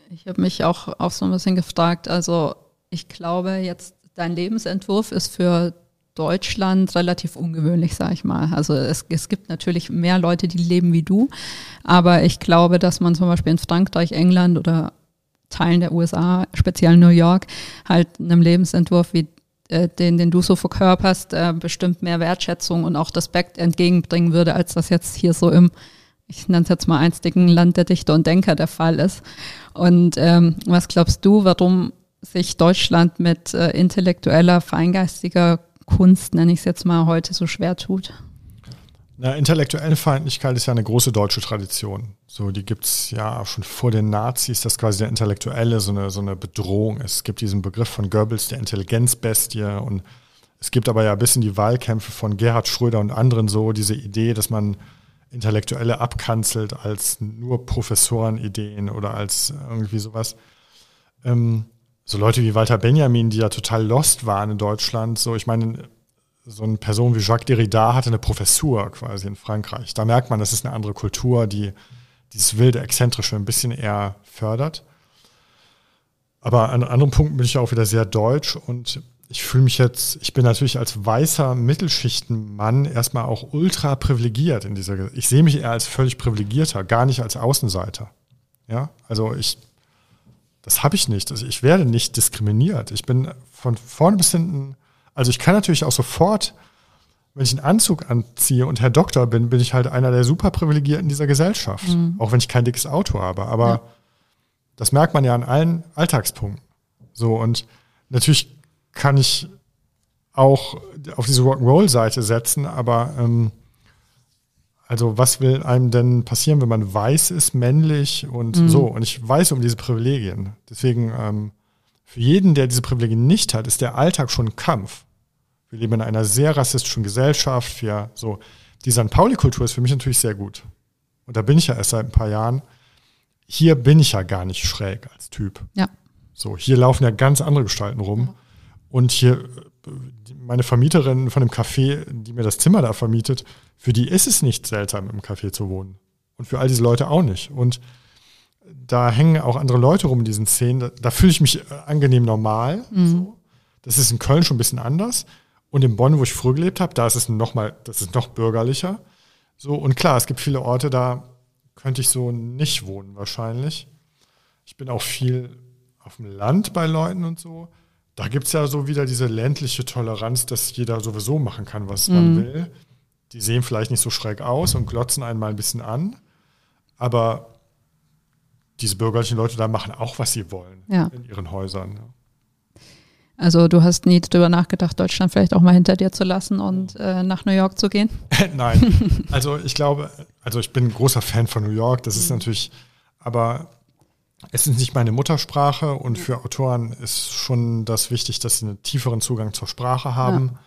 ich habe mich auch, auch so ein bisschen gefragt, also ich glaube jetzt, dein Lebensentwurf ist für Deutschland relativ ungewöhnlich, sage ich mal. Also es, es gibt natürlich mehr Leute, die leben wie du, aber ich glaube, dass man zum Beispiel in Frankreich, England oder Teilen der USA, speziell New York, halt einem Lebensentwurf wie äh, den, den du so verkörperst, äh, bestimmt mehr Wertschätzung und auch Respekt entgegenbringen würde, als das jetzt hier so im, ich nenne es jetzt mal einstigen Land der Dichter und Denker der Fall ist. Und ähm, was glaubst du, warum sich Deutschland mit äh, intellektueller, feingeistiger Kunst, nenne ich es jetzt mal, heute so schwer tut? Na, intellektuelle Feindlichkeit ist ja eine große deutsche Tradition. So, die gibt es ja schon vor den Nazis, dass quasi der Intellektuelle so eine, so eine Bedrohung ist. Es gibt diesen Begriff von Goebbels, der Intelligenzbestie. Und es gibt aber ja bis in die Wahlkämpfe von Gerhard Schröder und anderen so diese Idee, dass man Intellektuelle abkanzelt als nur Professorenideen oder als irgendwie sowas. Ähm, so Leute wie Walter Benjamin, die ja total lost waren in Deutschland, so ich meine, so eine Person wie Jacques Derrida hatte eine Professur quasi in Frankreich. Da merkt man, das ist eine andere Kultur, die dieses wilde, exzentrische ein bisschen eher fördert. Aber an anderen Punkten bin ich auch wieder sehr deutsch und ich fühle mich jetzt, ich bin natürlich als weißer Mittelschichtenmann erstmal auch ultra privilegiert in dieser, ich sehe mich eher als völlig privilegierter, gar nicht als Außenseiter. Ja, also ich das habe ich nicht. Also ich werde nicht diskriminiert. Ich bin von vorne bis hinten, also ich kann natürlich auch sofort, wenn ich einen Anzug anziehe und Herr Doktor bin, bin ich halt einer der Superprivilegierten dieser Gesellschaft. Mhm. Auch wenn ich kein dickes Auto habe. Aber ja. das merkt man ja an allen Alltagspunkten. So, und natürlich kann ich auch auf diese Rock'n'Roll-Seite setzen, aber ähm, also was will einem denn passieren, wenn man weiß ist, männlich und mhm. so? Und ich weiß um diese Privilegien. Deswegen, ähm, für jeden, der diese Privilegien nicht hat, ist der Alltag schon ein Kampf. Wir leben in einer sehr rassistischen Gesellschaft. Wir, so, die St. Pauli-Kultur ist für mich natürlich sehr gut. Und da bin ich ja erst seit ein paar Jahren. Hier bin ich ja gar nicht schräg als Typ. Ja. So, hier laufen ja ganz andere Gestalten rum. Und hier meine Vermieterin von dem Café, die mir das Zimmer da vermietet, für die ist es nicht seltsam, im Café zu wohnen. Und für all diese Leute auch nicht. Und da hängen auch andere Leute rum in diesen Szenen. Da, da fühle ich mich äh, angenehm normal. Mhm. So. Das ist in Köln schon ein bisschen anders. Und in Bonn, wo ich früher gelebt habe, da ist es noch mal, das ist noch bürgerlicher. So, und klar, es gibt viele Orte, da könnte ich so nicht wohnen, wahrscheinlich. Ich bin auch viel auf dem Land bei Leuten und so. Da gibt es ja so wieder diese ländliche Toleranz, dass jeder sowieso machen kann, was mhm. man will. Die sehen vielleicht nicht so schräg aus und glotzen einen mal ein bisschen an. Aber diese bürgerlichen Leute da machen auch, was sie wollen ja. in ihren Häusern. Also du hast nie darüber nachgedacht, Deutschland vielleicht auch mal hinter dir zu lassen und äh, nach New York zu gehen? Nein. Also ich glaube, also ich bin ein großer Fan von New York. Das ist mhm. natürlich, aber es ist nicht meine Muttersprache und für Autoren ist schon das wichtig, dass sie einen tieferen Zugang zur Sprache haben. Ja.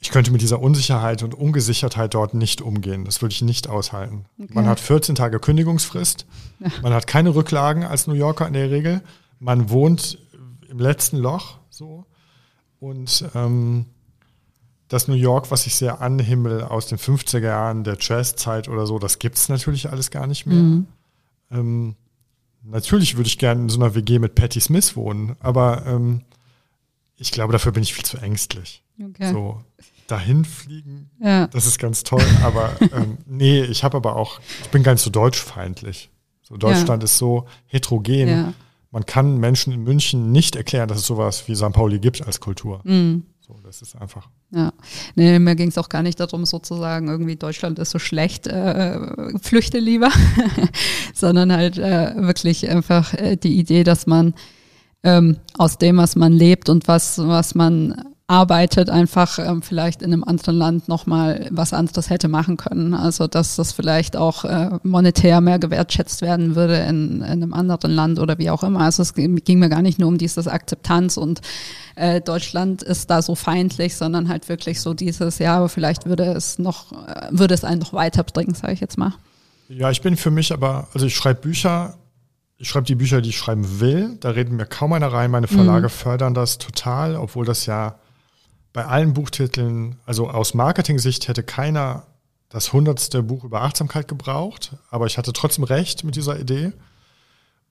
Ich könnte mit dieser Unsicherheit und Ungesichertheit dort nicht umgehen. Das würde ich nicht aushalten. Okay. Man hat 14 Tage Kündigungsfrist. Ja. Man hat keine Rücklagen als New Yorker in der Regel. Man wohnt im letzten Loch so. Und ähm, das New York, was ich sehr anhimmel aus den 50er Jahren der Jazzzeit oder so, das gibt es natürlich alles gar nicht mehr. Mhm. Ähm, natürlich würde ich gerne in so einer WG mit Patty Smith wohnen, aber ähm, ich glaube, dafür bin ich viel zu ängstlich. Okay. So dahin fliegen, ja. das ist ganz toll, aber ähm, nee, ich habe aber auch, ich bin gar nicht so deutschfeindlich. So Deutschland ja. ist so heterogen. Ja. Man kann Menschen in München nicht erklären, dass es sowas wie St. Pauli gibt als Kultur. Mhm. So, das ist einfach. Ja, nee, mir ging es auch gar nicht darum, sozusagen, irgendwie Deutschland ist so schlecht, äh, flüchte lieber, sondern halt äh, wirklich einfach äh, die Idee, dass man ähm, aus dem, was man lebt und was, was man arbeitet, einfach ähm, vielleicht in einem anderen Land nochmal was anderes hätte machen können. Also dass das vielleicht auch äh, monetär mehr gewertschätzt werden würde in, in, einem anderen Land oder wie auch immer. Also es ging mir gar nicht nur um dieses Akzeptanz und äh, Deutschland ist da so feindlich, sondern halt wirklich so dieses, ja, aber vielleicht würde es noch, äh, würde es einen noch weiterbringen, sage ich jetzt mal. Ja, ich bin für mich aber, also ich schreibe Bücher, ich schreibe die Bücher, die ich schreiben will. Da reden mir kaum einer rein. Meine Verlage mhm. fördern das total, obwohl das ja bei allen Buchtiteln, also aus Marketing-Sicht hätte keiner das hundertste Buch über Achtsamkeit gebraucht, aber ich hatte trotzdem recht mit dieser Idee.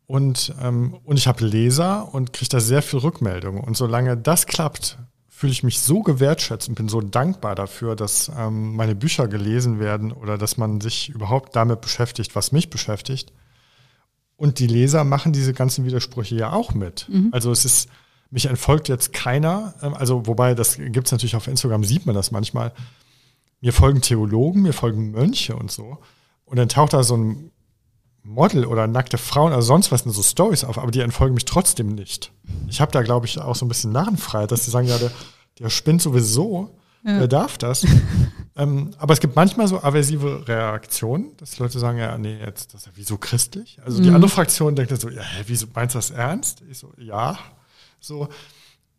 Und, ähm, und ich habe Leser und kriege da sehr viel Rückmeldung. Und solange das klappt, fühle ich mich so gewertschätzt und bin so dankbar dafür, dass ähm, meine Bücher gelesen werden oder dass man sich überhaupt damit beschäftigt, was mich beschäftigt. Und die Leser machen diese ganzen Widersprüche ja auch mit. Mhm. Also es ist, mich entfolgt jetzt keiner, ähm, also wobei, das gibt es natürlich auf Instagram, sieht man das manchmal. Mir folgen Theologen, mir folgen Mönche und so. Und dann taucht da so ein Model oder nackte Frauen, also sonst was, so Stories auf, aber die entfolgen mich trotzdem nicht. Ich habe da, glaube ich, auch so ein bisschen Narrenfreiheit, dass die sagen, ja, der, der spinnt sowieso, ja. wer darf das? ähm, aber es gibt manchmal so aversive Reaktionen, dass die Leute sagen, ja, nee, jetzt, das ist ja wieso christlich? Also mhm. die andere Fraktion denkt dann so, ja, hä, wieso meinst du das ernst? Ich so, ja. So.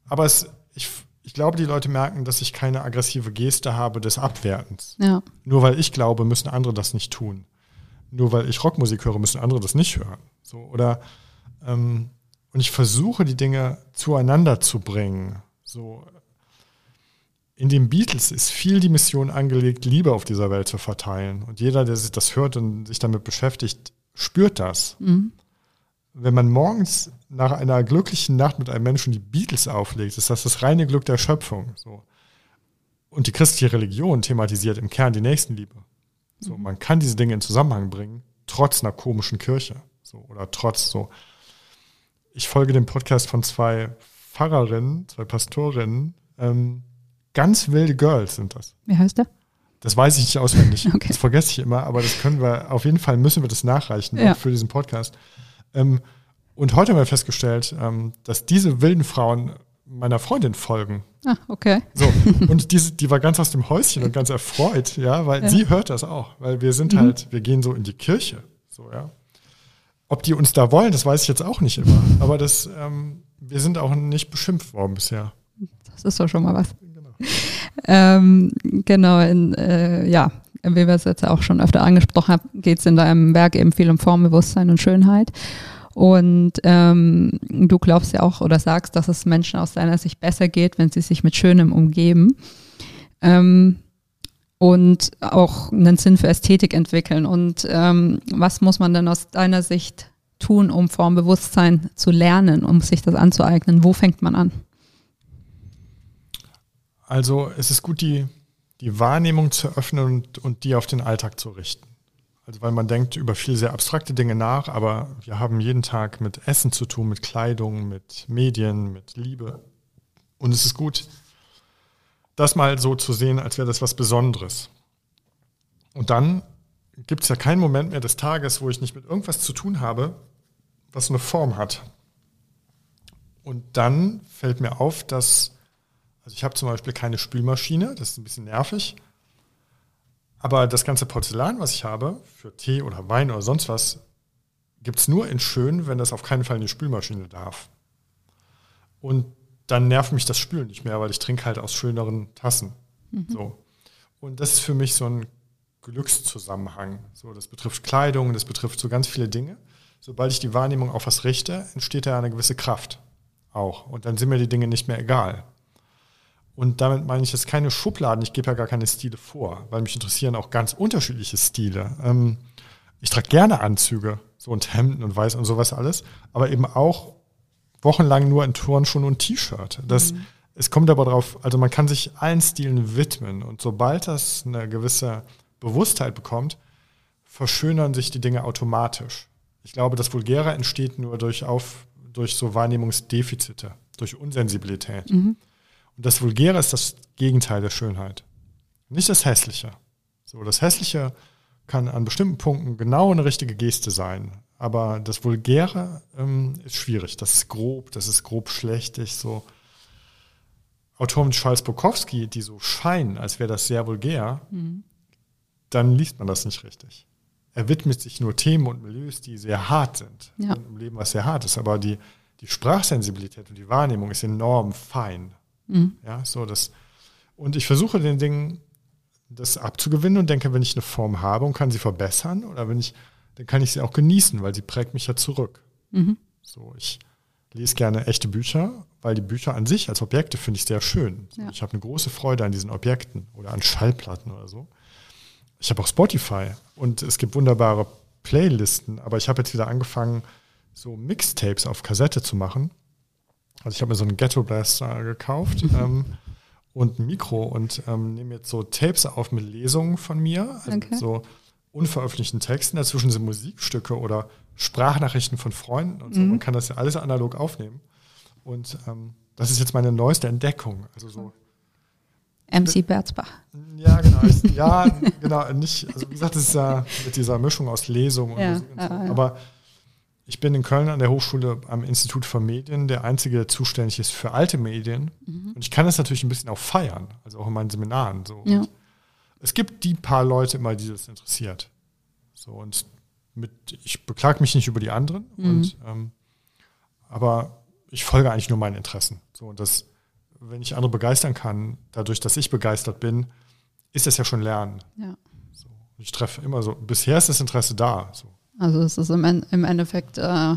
Aber es, ich, ich glaube, die Leute merken, dass ich keine aggressive Geste habe des Abwertens. Ja. Nur weil ich glaube, müssen andere das nicht tun. Nur weil ich Rockmusik höre, müssen andere das nicht hören. So, oder ähm, und ich versuche, die Dinge zueinander zu bringen. So, in den Beatles ist viel die Mission angelegt, Liebe auf dieser Welt zu verteilen. Und jeder, der sich das hört und sich damit beschäftigt, spürt das. Mhm wenn man morgens nach einer glücklichen Nacht mit einem Menschen die Beatles auflegt, ist das das reine Glück der Schöpfung. So. Und die christliche Religion thematisiert im Kern die Nächstenliebe. So, mhm. man kann diese Dinge in Zusammenhang bringen, trotz einer komischen Kirche. So, oder trotz so. ich folge dem Podcast von zwei Pfarrerinnen, zwei Pastorinnen. Ähm, ganz wilde Girls sind das. Wie heißt der? Das weiß ich nicht auswendig. Okay. Das vergesse ich immer, aber das können wir, auf jeden Fall müssen wir das nachreichen Ja. für diesen Podcast. Ähm, und heute haben wir festgestellt, ähm, dass diese wilden Frauen meiner Freundin folgen. Ah, okay. So, und diese, die war ganz aus dem Häuschen und ganz erfreut, ja, weil Ja. sie hört das auch, weil wir sind Mhm. halt, wir gehen so in die Kirche, so, ja. Ob die uns da wollen, das weiß ich jetzt auch nicht immer, aber das, ähm, wir sind auch nicht beschimpft worden bisher. Das ist doch schon mal was. Genau. Ähm, genau, in, äh, ja, wie wir es jetzt auch schon öfter angesprochen haben, geht es in deinem Werk eben viel um Formbewusstsein und Schönheit. Und ähm, du glaubst ja auch oder sagst, dass es Menschen aus deiner Sicht besser geht, wenn sie sich mit Schönem umgeben. Ähm, und auch einen Sinn für Ästhetik entwickeln. Und ähm, was muss man denn aus deiner Sicht tun, um Formbewusstsein zu lernen, um sich das anzueignen? Wo fängt man an? Also es ist gut, die, die Wahrnehmung zu öffnen und, und die auf den Alltag zu richten. Also weil man denkt über viele sehr abstrakte Dinge nach, aber wir haben jeden Tag mit Essen zu tun, mit Kleidung, mit Medien, mit Liebe. Und es ist gut, das mal so zu sehen, als wäre das was Besonderes. Und dann gibt es ja keinen Moment mehr des Tages, wo ich nicht mit irgendwas zu tun habe, was eine Form hat. Und dann fällt mir auf, dass also ich habe zum Beispiel keine Spülmaschine, das ist ein bisschen nervig. Aber das ganze Porzellan, was ich habe, für Tee oder Wein oder sonst was, gibt es nur in schön, wenn das auf keinen Fall in die Spülmaschine darf. Und dann nervt mich das Spülen nicht mehr, weil ich trinke halt aus schöneren Tassen. So. Und das ist für mich so ein Glückszusammenhang. So, das betrifft Kleidung, das betrifft so ganz viele Dinge. Sobald ich die Wahrnehmung auf was richte, entsteht da eine gewisse Kraft auch. Und dann sind mir die Dinge nicht mehr egal. Und damit meine ich jetzt keine Schubladen, ich gebe ja gar keine Stile vor, weil mich interessieren auch ganz unterschiedliche Stile. Ähm, ich trage gerne Anzüge, so und Hemden und Weiß und sowas alles, aber eben auch wochenlang nur in Turnschuhen und T-Shirt. Das, Es kommt aber darauf, also man kann sich allen Stilen widmen und sobald das eine gewisse Bewusstheit bekommt, verschönern sich die Dinge automatisch. Ich glaube, das Vulgäre entsteht nur durch, auf, durch so Wahrnehmungsdefizite, durch Unsensibilität. Und das Vulgäre ist das Gegenteil der Schönheit. Nicht das Hässliche. So, das Hässliche kann an bestimmten Punkten genau eine richtige Geste sein. Aber das Vulgäre ähm, ist schwierig. Das ist grob, das ist grob schlechtig. So Autoren wie Charles Bukowski, die so scheinen, als wäre das sehr vulgär, dann liest man das nicht richtig. Er widmet sich nur Themen und Milieus, die sehr hart sind. Ja. Im Leben, was sehr hart ist. Aber die, die Sprachsensibilität und die Wahrnehmung ist enorm fein. Ja, so das. Und ich versuche den Dingen das abzugewinnen und denke, wenn ich eine Form habe und kann sie verbessern oder wenn ich, dann kann ich sie auch genießen, weil sie prägt mich ja zurück. So, ich lese gerne echte Bücher, weil die Bücher an sich als Objekte finde ich sehr schön. So, Ja. Ich habe eine große Freude an diesen Objekten oder an Schallplatten oder so. Ich habe auch Spotify und es gibt wunderbare Playlisten, aber ich habe jetzt wieder angefangen, so Mixtapes auf Kassette zu machen. Also ich habe mir so einen Ghetto Blaster gekauft ähm, und ein Mikro und ähm, nehme jetzt so Tapes auf mit Lesungen von mir, also Okay. so unveröffentlichten Texten. Dazwischen sind Musikstücke oder Sprachnachrichten von Freunden und so. Man kann das ja alles analog aufnehmen. Und ähm, das ist jetzt meine neueste Entdeckung. Also so MC Berzbach. ja, genau. Ja, genau. Nicht, also wie gesagt, das ist ja mit dieser Mischung aus Lesung und Ja, Musik und so. Aber ich bin in Köln an der Hochschule am Institut für Medien der Einzige, der zuständig ist für alte Medien. Mhm. Und ich kann das natürlich ein bisschen auch feiern, also auch in meinen Seminaren. So. Ja. Es gibt die paar Leute immer, die das interessiert. So und mit, ich beklage mich nicht über die anderen, Mhm. und, ähm, aber ich folge eigentlich nur meinen Interessen. So und das, wenn ich andere begeistern kann, dadurch, dass ich begeistert bin, ist das ja schon Lernen. Ja. So. Ich treffe immer so, bisher ist das Interesse da. So. Also es ist im, im Endeffekt äh,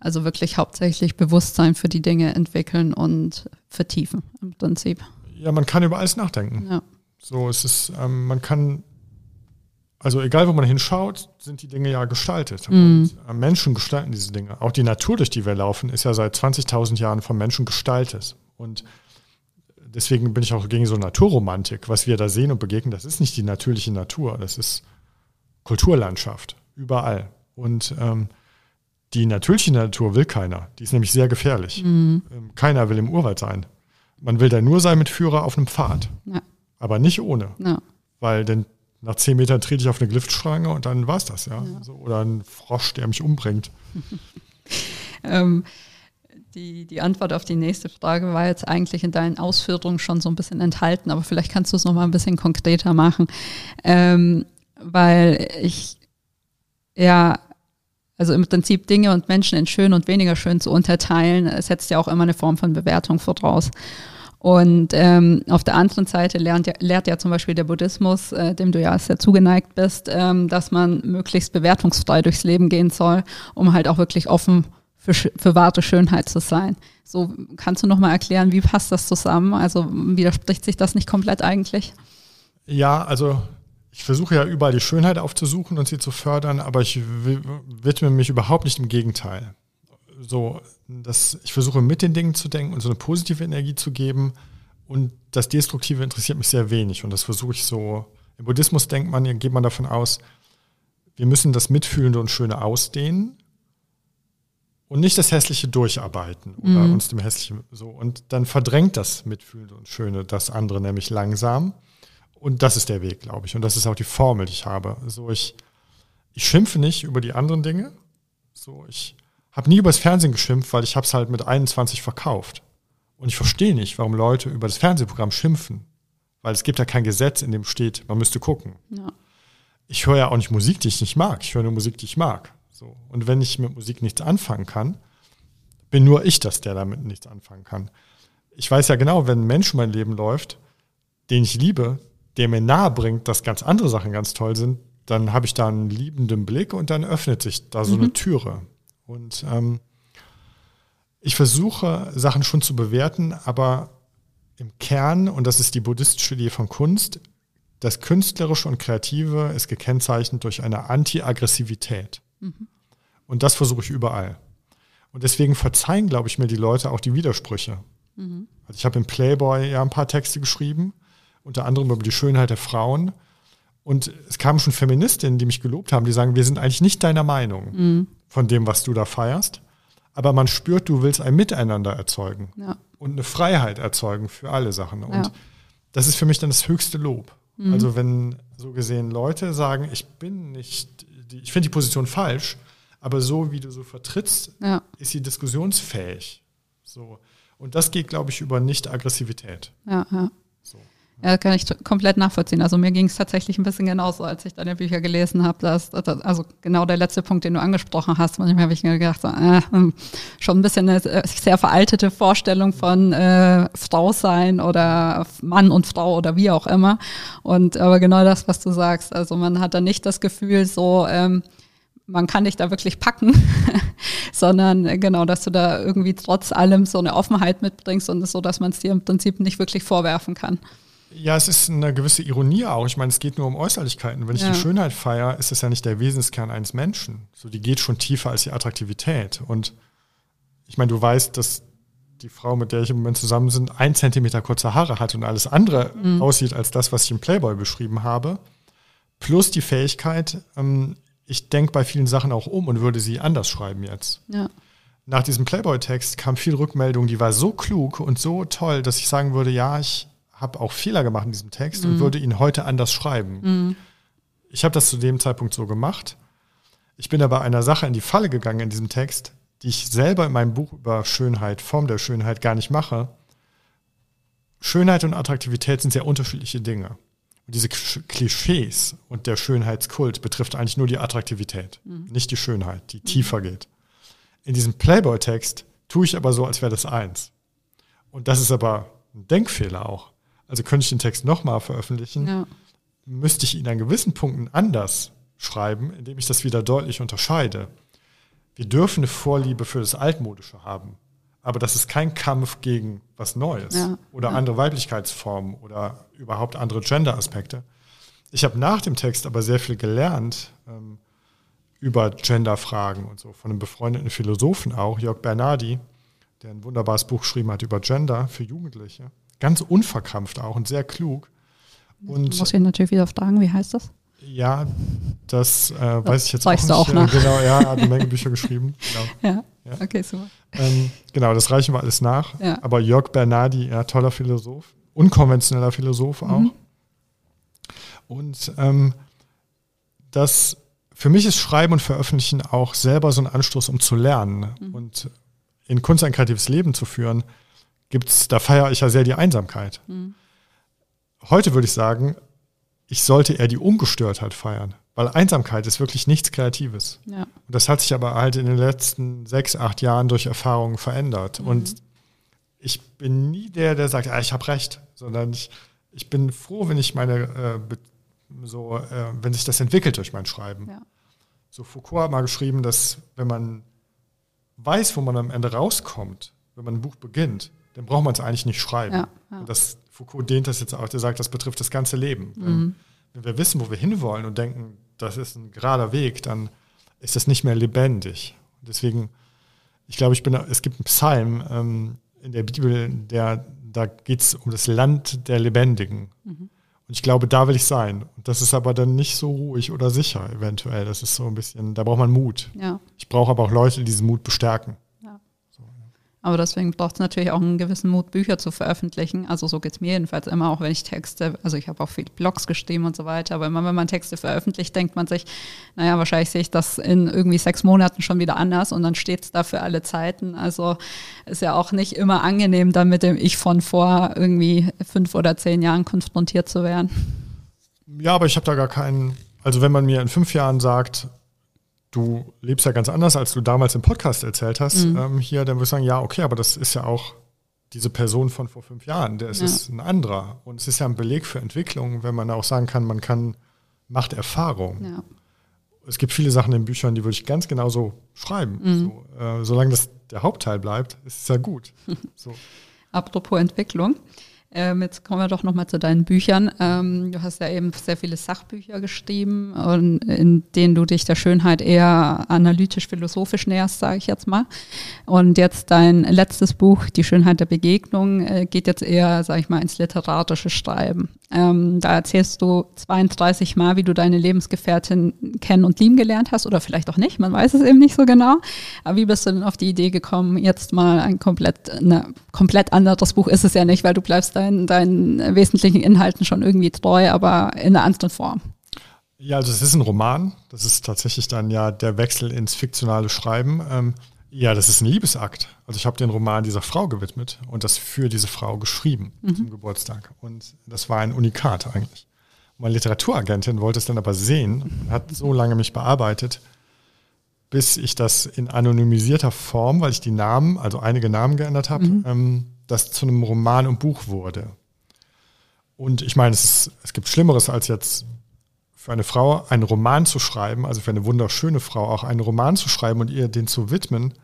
also wirklich hauptsächlich Bewusstsein für die Dinge entwickeln und vertiefen im Prinzip. Ja, man kann über alles nachdenken. Ja. So, es ist, ähm, man kann, also egal wo man hinschaut, sind die Dinge ja gestaltet. Mhm. Und äh, Menschen gestalten diese Dinge. Auch die Natur, durch die wir laufen, ist ja seit 20.000 Jahren von Menschen gestaltet. Und deswegen bin ich auch gegen so Naturromantik. Was wir da sehen und begegnen, das ist nicht die natürliche Natur, das ist Kulturlandschaft, überall. Und ähm, Die natürliche Natur will keiner. Die ist nämlich sehr gefährlich. Mhm. Keiner will im Urwald sein. Man will da nur sein mit Führer auf einem Pfad. Ja. Aber nicht ohne. Ja. Weil denn nach zehn Metern trete ich auf eine Giftschrange und dann war es das, ja. ja. So, oder ein Frosch, der mich umbringt. ähm, die, die Antwort auf die nächste Frage war jetzt eigentlich in deinen Ausführungen schon so ein bisschen enthalten, aber vielleicht kannst du es nochmal ein bisschen konkreter machen. Ähm, weil ich ja also im Prinzip Dinge und Menschen in schön und weniger schön zu unterteilen, setzt ja auch immer eine Form von Bewertung voraus. Und ähm, auf der anderen Seite lernt ja, lehrt ja zum Beispiel der Buddhismus, äh, dem du ja sehr zugeneigt bist, ähm, dass man möglichst bewertungsfrei durchs Leben gehen soll, um halt auch wirklich offen für, für wahre Schönheit zu sein. So kannst du nochmal erklären, wie passt das zusammen? Also widerspricht sich das nicht komplett eigentlich? Ja, also ich versuche ja überall die Schönheit aufzusuchen und sie zu fördern, aber ich widme mich überhaupt nicht im Gegenteil so, dass ich versuche mit den Dingen zu denken und so eine positive Energie zu geben. Und das Destruktive interessiert mich sehr wenig. Und das versuche ich so. Im Buddhismus denkt man, geht man davon aus, wir müssen das Mitfühlende und Schöne ausdehnen und nicht das Hässliche durcharbeiten oder mhm. uns dem Hässlichen so. Und dann verdrängt das Mitfühlende und Schöne das andere nämlich langsam. Und das ist der Weg, glaube ich. Und das ist auch die Formel, die ich habe. So, ich, ich schimpfe nicht über die anderen Dinge. So, ich habe nie übers Fernsehen geschimpft, weil ich habe es halt mit 21 verkauft. Und ich verstehe nicht, warum Leute über das Fernsehprogramm schimpfen. Weil es gibt ja kein Gesetz, in dem steht, man müsste gucken. Ja. Ich höre ja auch nicht Musik, die ich nicht mag. Ich höre nur Musik, die ich mag. So. Und wenn ich mit Musik nichts anfangen kann, bin nur ich das, der damit nichts anfangen kann. Ich weiß ja genau, wenn ein Mensch mein Leben läuft, den ich liebe, der mir nahe bringt, dass ganz andere Sachen ganz toll sind, dann habe ich da einen liebenden Blick und dann öffnet sich da so mhm. eine Türe. Und ähm, ich versuche Sachen schon zu bewerten, aber im Kern, und das ist die buddhistische Idee von Kunst, das Künstlerische und Kreative ist gekennzeichnet durch eine Anti-Aggressivität. Mhm. Und das versuche ich überall. Und deswegen verzeihen, glaube ich, mir die Leute auch die Widersprüche. Mhm. Also ich habe im Playboy ja ein paar Texte geschrieben, unter anderem über die Schönheit der Frauen. Und es kamen schon Feministinnen, die mich gelobt haben, die sagen, wir sind eigentlich nicht deiner Meinung. Mhm von dem, was du da feierst. Aber man spürt, du willst ein Miteinander erzeugen ja. und eine Freiheit erzeugen für alle Sachen. Und ja. das ist für mich dann das höchste Lob. Mhm. Also wenn so gesehen Leute sagen, ich bin nicht, ich finde die Position falsch, aber so wie du so vertrittst, ja. ist sie diskussionsfähig. So. Und das geht, glaube ich, über Nicht-Aggressivität. Ja, ja. Ja, kann ich komplett nachvollziehen. Also mir ging es tatsächlich ein bisschen genauso, als ich deine Bücher gelesen habe. Dass, also genau der letzte Punkt, den du angesprochen hast. Manchmal habe ich mir gedacht, äh, hm, schon ein bisschen eine sehr veraltete Vorstellung von äh, Frau sein oder Mann und Frau oder wie auch immer. Und aber genau das, was du sagst. Also man hat dann nicht das Gefühl, so ähm, man kann dich da wirklich packen, sondern äh, genau, dass du da irgendwie trotz allem so eine Offenheit mitbringst und so, dass man es dir im Prinzip nicht wirklich vorwerfen kann. Ja, es ist eine gewisse Ironie auch. Ich meine, es geht nur um Äußerlichkeiten. Wenn ich ja. die Schönheit feiere, ist es ja nicht der Wesenskern eines Menschen. So, die geht schon tiefer als die Attraktivität. Und ich meine, du weißt, dass die Frau, mit der ich im Moment zusammen bin, ein Zentimeter kurze Haare hat und alles andere mhm. aussieht als das, was ich im Playboy beschrieben habe. Plus die Fähigkeit, ähm, ich denke bei vielen Sachen auch um und würde sie anders schreiben jetzt. Ja. Nach diesem Playboy-Text kam viel Rückmeldung, die war so klug und so toll, dass ich sagen würde, ja, ich habe auch Fehler gemacht in diesem Text mhm. und würde ihn heute anders schreiben. Mhm. Ich habe das zu dem Zeitpunkt so gemacht. Ich bin aber einer Sache in die Falle gegangen in diesem Text, die ich selber in meinem Buch über Schönheit, Form der Schönheit gar nicht mache. Schönheit und Attraktivität sind sehr unterschiedliche Dinge. Und diese Klischees und der Schönheitskult betrifft eigentlich nur die Attraktivität, mhm. nicht die Schönheit, die mhm. tiefer geht. In diesem Playboy-Text tue ich aber so, als wäre das eins. Und das ist aber ein Denkfehler auch also könnte ich den Text nochmal veröffentlichen, ja. müsste ich ihn an gewissen Punkten anders schreiben, indem ich das wieder deutlich unterscheide. Wir dürfen eine Vorliebe für das Altmodische haben, aber das ist kein Kampf gegen was Neues ja. oder ja. andere Weiblichkeitsformen oder überhaupt andere Gender-Aspekte. Ich habe nach dem Text aber sehr viel gelernt ähm, über Gender-Fragen und so, von einem befreundeten Philosophen auch, Jörg Bernardi, der ein wunderbares Buch geschrieben hat über Gender für Jugendliche ganz unverkrampft auch und sehr klug. Und muss ich natürlich wieder fragen, wie heißt das? Ja, das äh, weiß ich jetzt auch du nicht. auch nach. Genau, ja, hat eine Menge Bücher geschrieben. Genau. Ja, Ja. okay, super. Ähm, genau, das reichen wir alles nach. Ja. Aber Jörg Bernardi, ja, toller Philosoph, unkonventioneller Philosoph auch. Mhm. Und ähm, das für mich ist Schreiben und Veröffentlichen auch selber so ein Anstoß, um zu lernen. Mhm. Und in Kunst ein kreatives Leben zu führen, gibt's, da feiere ich ja sehr die Einsamkeit. Mhm. Heute würde ich sagen, ich sollte eher die Ungestörtheit feiern, weil Einsamkeit ist wirklich nichts Kreatives. Ja. Und das hat sich aber halt in den letzten sechs, acht Jahren durch Erfahrungen verändert. Mhm. Und ich bin nie der, der sagt, ah, ich habe recht, sondern ich, ich bin froh, wenn ich meine, äh, so, äh, wenn sich das entwickelt durch mein Schreiben. Ja. So Foucault hat mal geschrieben, dass wenn man weiß, wo man am Ende rauskommt, wenn man ein Buch beginnt, dann braucht man es eigentlich nicht schreiben. Ja, ja. Das, Foucault dehnt das jetzt auch, der sagt, das betrifft das ganze Leben. Mhm. Wenn, wenn wir wissen, wo wir hinwollen und denken, das ist ein gerader Weg, dann ist das nicht mehr lebendig. Deswegen, ich glaube, ich bin, es gibt einen Psalm ähm, in der Bibel, der, da geht es um das Land der Lebendigen. Mhm. Und ich glaube, da will ich sein. Und das ist aber dann nicht so ruhig oder sicher, eventuell. Das ist so ein bisschen, da braucht man Mut. ja. Ich brauche aber auch Leute, die diesen Mut bestärken. Aber deswegen braucht es natürlich auch einen gewissen Mut, Bücher zu veröffentlichen. Also so geht es mir jedenfalls immer, auch wenn ich Texte, also ich habe auch viele Blogs geschrieben und so weiter, aber immer wenn man Texte veröffentlicht, denkt man sich, naja, wahrscheinlich sehe ich das in irgendwie sechs Monaten schon wieder anders und dann steht es da für alle Zeiten. Also ist ja auch nicht immer angenehm, dann mit dem Ich von vor irgendwie fünf oder zehn Jahren konfrontiert zu werden. Ja, aber ich habe da gar keinen. Also wenn man mir in fünf Jahren sagt, du lebst ja ganz anders, als du damals im Podcast erzählt hast, Mhm. ähm, hier, dann würde ich sagen, ja, okay, aber das ist ja auch diese Person von vor fünf Jahren. Der ist, Ja. ist ein anderer. Und es ist ja ein Beleg für Entwicklung, wenn man auch sagen kann, man kann, macht Erfahrung. Ja. Es gibt viele Sachen in Büchern, die würde ich ganz genauso schreiben. Mhm. So, äh, solange das der Hauptteil bleibt, ist es ja gut. So. Apropos Entwicklung. Ähm, jetzt kommen wir doch nochmal zu deinen Büchern. Ähm, du hast ja eben sehr viele Sachbücher geschrieben, und in denen du dich der Schönheit eher analytisch-philosophisch näherst, sage ich jetzt mal. Und jetzt dein letztes Buch, Die Schönheit der Begegnung, äh, geht jetzt eher, sage ich mal, ins literarische Schreiben. Ähm, da erzählst du 32 Mal, wie du deine Lebensgefährtin kennen und lieben gelernt hast, oder vielleicht auch nicht, man weiß es eben nicht so genau. Aber wie bist du denn auf die Idee gekommen, jetzt mal ein komplett, ne, komplett anderes Buch ist es ja nicht, weil du bleibst deinen, deinen wesentlichen Inhalten schon irgendwie treu, aber in einer anderen Form. Ja, also es ist ein Roman. Das ist tatsächlich dann ja der Wechsel ins fiktionale Schreiben. Ähm, ja, das ist ein Liebesakt. Also ich habe den Roman dieser Frau gewidmet und das für diese Frau geschrieben zum Geburtstag. Und das war ein Unikat eigentlich. Meine Literaturagentin wollte es dann aber sehen und hat so lange mich bearbeitet, bis ich das in anonymisierter Form, weil ich die Namen, also einige Namen geändert habe, ähm, das zu einem Roman und Buch wurde. Und ich meine, es, ist, es gibt Schlimmeres als jetzt für eine Frau einen Roman zu schreiben, also für eine wunderschöne Frau auch einen Roman zu schreiben und ihr den zu widmen,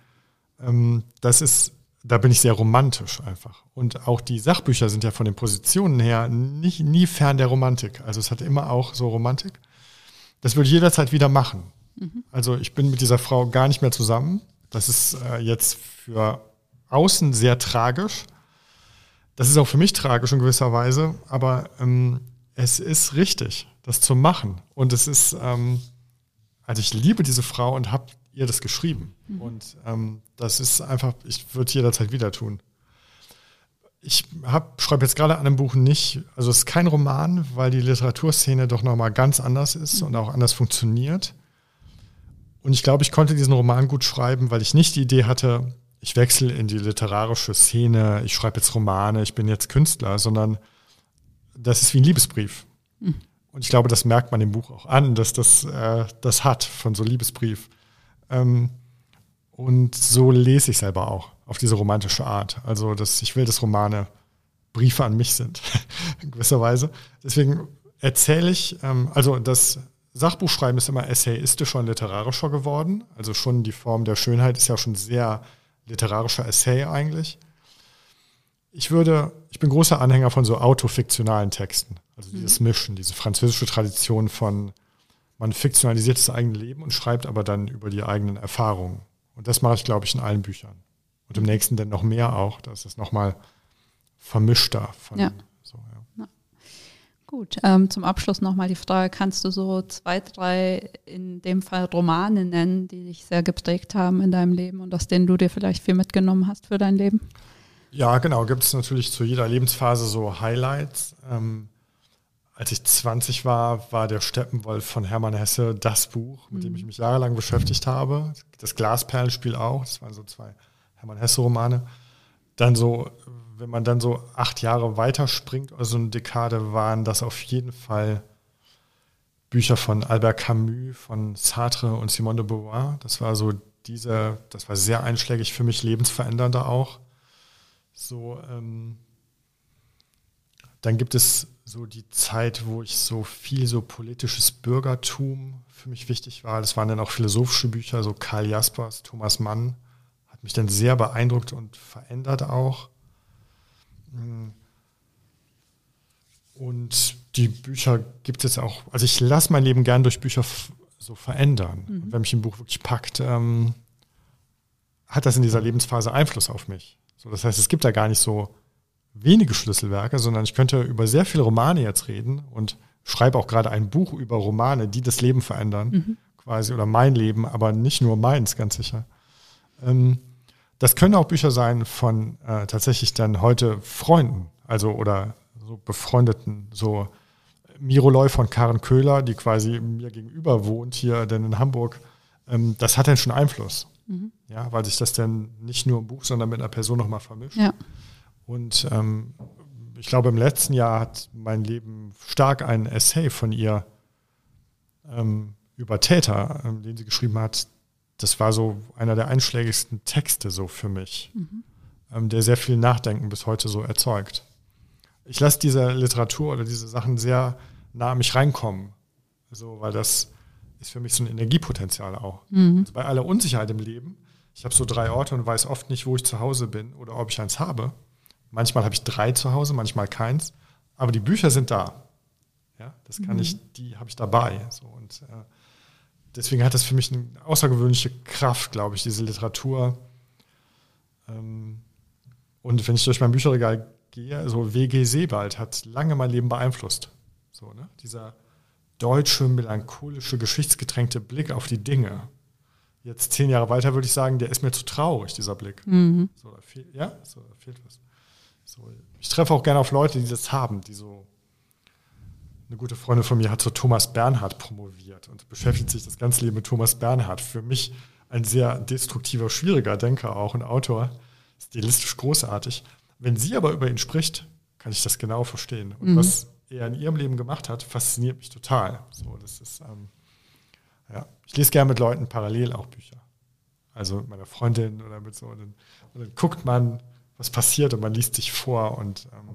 ähm, das ist, da bin ich sehr romantisch einfach. Und auch die Sachbücher sind ja von den Positionen her nicht, nie fern der Romantik. Also es hat immer auch so Romantik. Das würde ich jederzeit wieder machen. Also ich bin mit dieser Frau gar nicht mehr zusammen. Das ist äh, jetzt für außen sehr tragisch. Das ist auch für mich tragisch in gewisser Weise, aber ähm, es ist richtig, das zu machen. Und es ist, ähm, also ich liebe diese Frau und habe ihr das geschrieben. Und ähm, das ist einfach, ich würde jederzeit wieder tun. Ich schreibe jetzt gerade an einem Buch nicht, also es ist kein Roman, weil die Literaturszene doch nochmal ganz anders ist und auch anders funktioniert. Und ich glaube, ich konnte diesen Roman gut schreiben, weil ich nicht die Idee hatte, ich wechsle in die literarische Szene, ich schreibe jetzt Romane, ich bin jetzt Künstler, sondern das ist wie ein Liebesbrief. Und ich glaube, das merkt man im Buch auch an, dass das äh, das hat von so Liebesbrief. Ähm, und so lese ich selber auch auf diese romantische Art. Also, dass ich will, dass Romane Briefe an mich sind, in gewisser Weise. Deswegen erzähle ich, ähm, also das Sachbuchschreiben ist immer essayistischer und literarischer geworden. Also schon die Form der Schönheit ist ja schon sehr literarischer Essay eigentlich. Ich würde, ich bin großer Anhänger von so autofiktionalen Texten. Also dieses Mischen, diese französische Tradition von, man fiktionalisiert das eigene Leben und schreibt aber dann über die eigenen Erfahrungen. Und das mache ich, glaube ich, in allen Büchern. Und im nächsten dann noch mehr auch. Da ist es nochmal vermischter. Von, Ja. So, ja. Gut, ähm, zum Abschluss nochmal die Frage, kannst du so zwei, drei, in dem Fall Romane nennen, die dich sehr geprägt haben in deinem Leben und aus denen du dir vielleicht viel mitgenommen hast für dein Leben? Ja, genau, gibt es natürlich zu jeder Lebensphase so Highlights. Ähm, als ich 20 war, war der Steppenwolf von Hermann Hesse das Buch, mit mhm. dem ich mich jahrelang beschäftigt habe. Das Glasperlenspiel auch, das waren so zwei Hermann Hesse-Romane. Dann so wenn man dann so acht Jahre weiterspringt, also eine Dekade, waren das auf jeden Fall Bücher von Albert Camus, von Sartre und Simone de Beauvoir. Das war so diese, das war sehr einschlägig für mich, lebensverändernder auch. So, ähm, dann gibt es so die Zeit, wo ich so viel so politisches Bürgertum für mich wichtig war. Das waren dann auch philosophische Bücher, so Karl Jaspers, Thomas Mann, hat mich dann sehr beeindruckt und verändert auch. Mm. Und die Bücher gibt es auch, also ich lasse mein Leben gern durch Bücher so verändern. Mhm. Und wenn mich ein Buch wirklich packt, ähm, hat das in dieser Lebensphase Einfluss auf mich. So, das heißt, es gibt da gar nicht so wenige Schlüsselwerke, sondern ich könnte über sehr viele Romane jetzt reden und schreibe auch gerade ein Buch über Romane, die das Leben verändern, mhm. quasi, oder mein Leben, aber nicht nur meins, ganz sicher. Ähm, das können auch Bücher sein von äh, tatsächlich dann heute Freunden, also oder so befreundeten, so Miro Loy von Karen Köhler, die quasi mir gegenüber wohnt, hier denn in Hamburg. Ähm, das hat dann schon Einfluss. Mhm. Ja, weil sich das dann nicht nur im Buch, sondern mit einer Person nochmal vermischt. Ja. Und ähm, ich glaube, im letzten Jahr hat mein Leben stark einen Essay von ihr ähm, über Täter, ähm, den sie geschrieben hat, das war so einer der einschlägigsten Texte so für mich, mhm. ähm, der sehr viel Nachdenken bis heute so erzeugt. Ich lasse diese Literatur oder diese Sachen sehr nah an mich reinkommen, so, weil das ist für mich so ein Energiepotenzial auch. Mhm. Also bei aller Unsicherheit im Leben, ich habe so drei Orte und weiß oft nicht, wo ich zu Hause bin oder ob ich eins habe. Manchmal habe ich drei zu Hause, manchmal keins, aber die Bücher sind da. Ja, das kann mhm. ich, die habe ich dabei. So, und äh, deswegen hat das für mich eine außergewöhnliche Kraft, glaube ich, diese Literatur. Ähm, und wenn ich durch mein Bücherregal gehe, also W.G. Sebald hat lange mein Leben beeinflusst. So, ne? Dieser deutsche, melancholische, geschichtsgetränkte Blick auf die Dinge. Jetzt zehn Jahre weiter würde ich sagen, der ist mir zu traurig, dieser Blick. Mhm. So, da fehlt, ja, so, da fehlt was. So, ich treffe auch gerne auf Leute, die das haben, die so eine gute Freundin von mir hat zu Thomas Bernhard promoviert und beschäftigt sich das ganze Leben mit Thomas Bernhard. Für mich ein sehr destruktiver, schwieriger Denker auch, ein Autor, stilistisch großartig. Wenn sie aber über ihn spricht, kann ich das genau verstehen. Und mhm. was er in ihrem Leben gemacht hat, fasziniert mich total. So, das ist, ähm, ja. Ich lese gerne mit Leuten parallel auch Bücher. Also mit meiner Freundin oder mit so. Und dann, und dann guckt man, was passiert und man liest sich vor und ähm,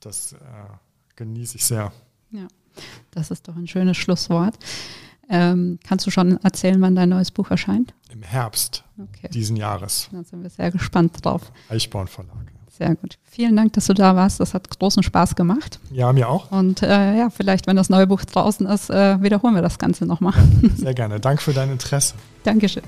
das äh, genieße ich sehr. Ja, das ist doch ein schönes Schlusswort. Ähm, kannst du schon erzählen, wann dein neues Buch erscheint? Im Herbst okay. diesen Jahres. Da sind wir sehr gespannt drauf. Eichborn Verlag. Sehr gut. Vielen Dank, dass du da warst. Das hat großen Spaß gemacht. Ja, mir auch. Und äh, ja, vielleicht, wenn das neue Buch draußen ist, äh, wiederholen wir das Ganze nochmal. Ja, sehr gerne. Danke für dein Interesse. Dankeschön.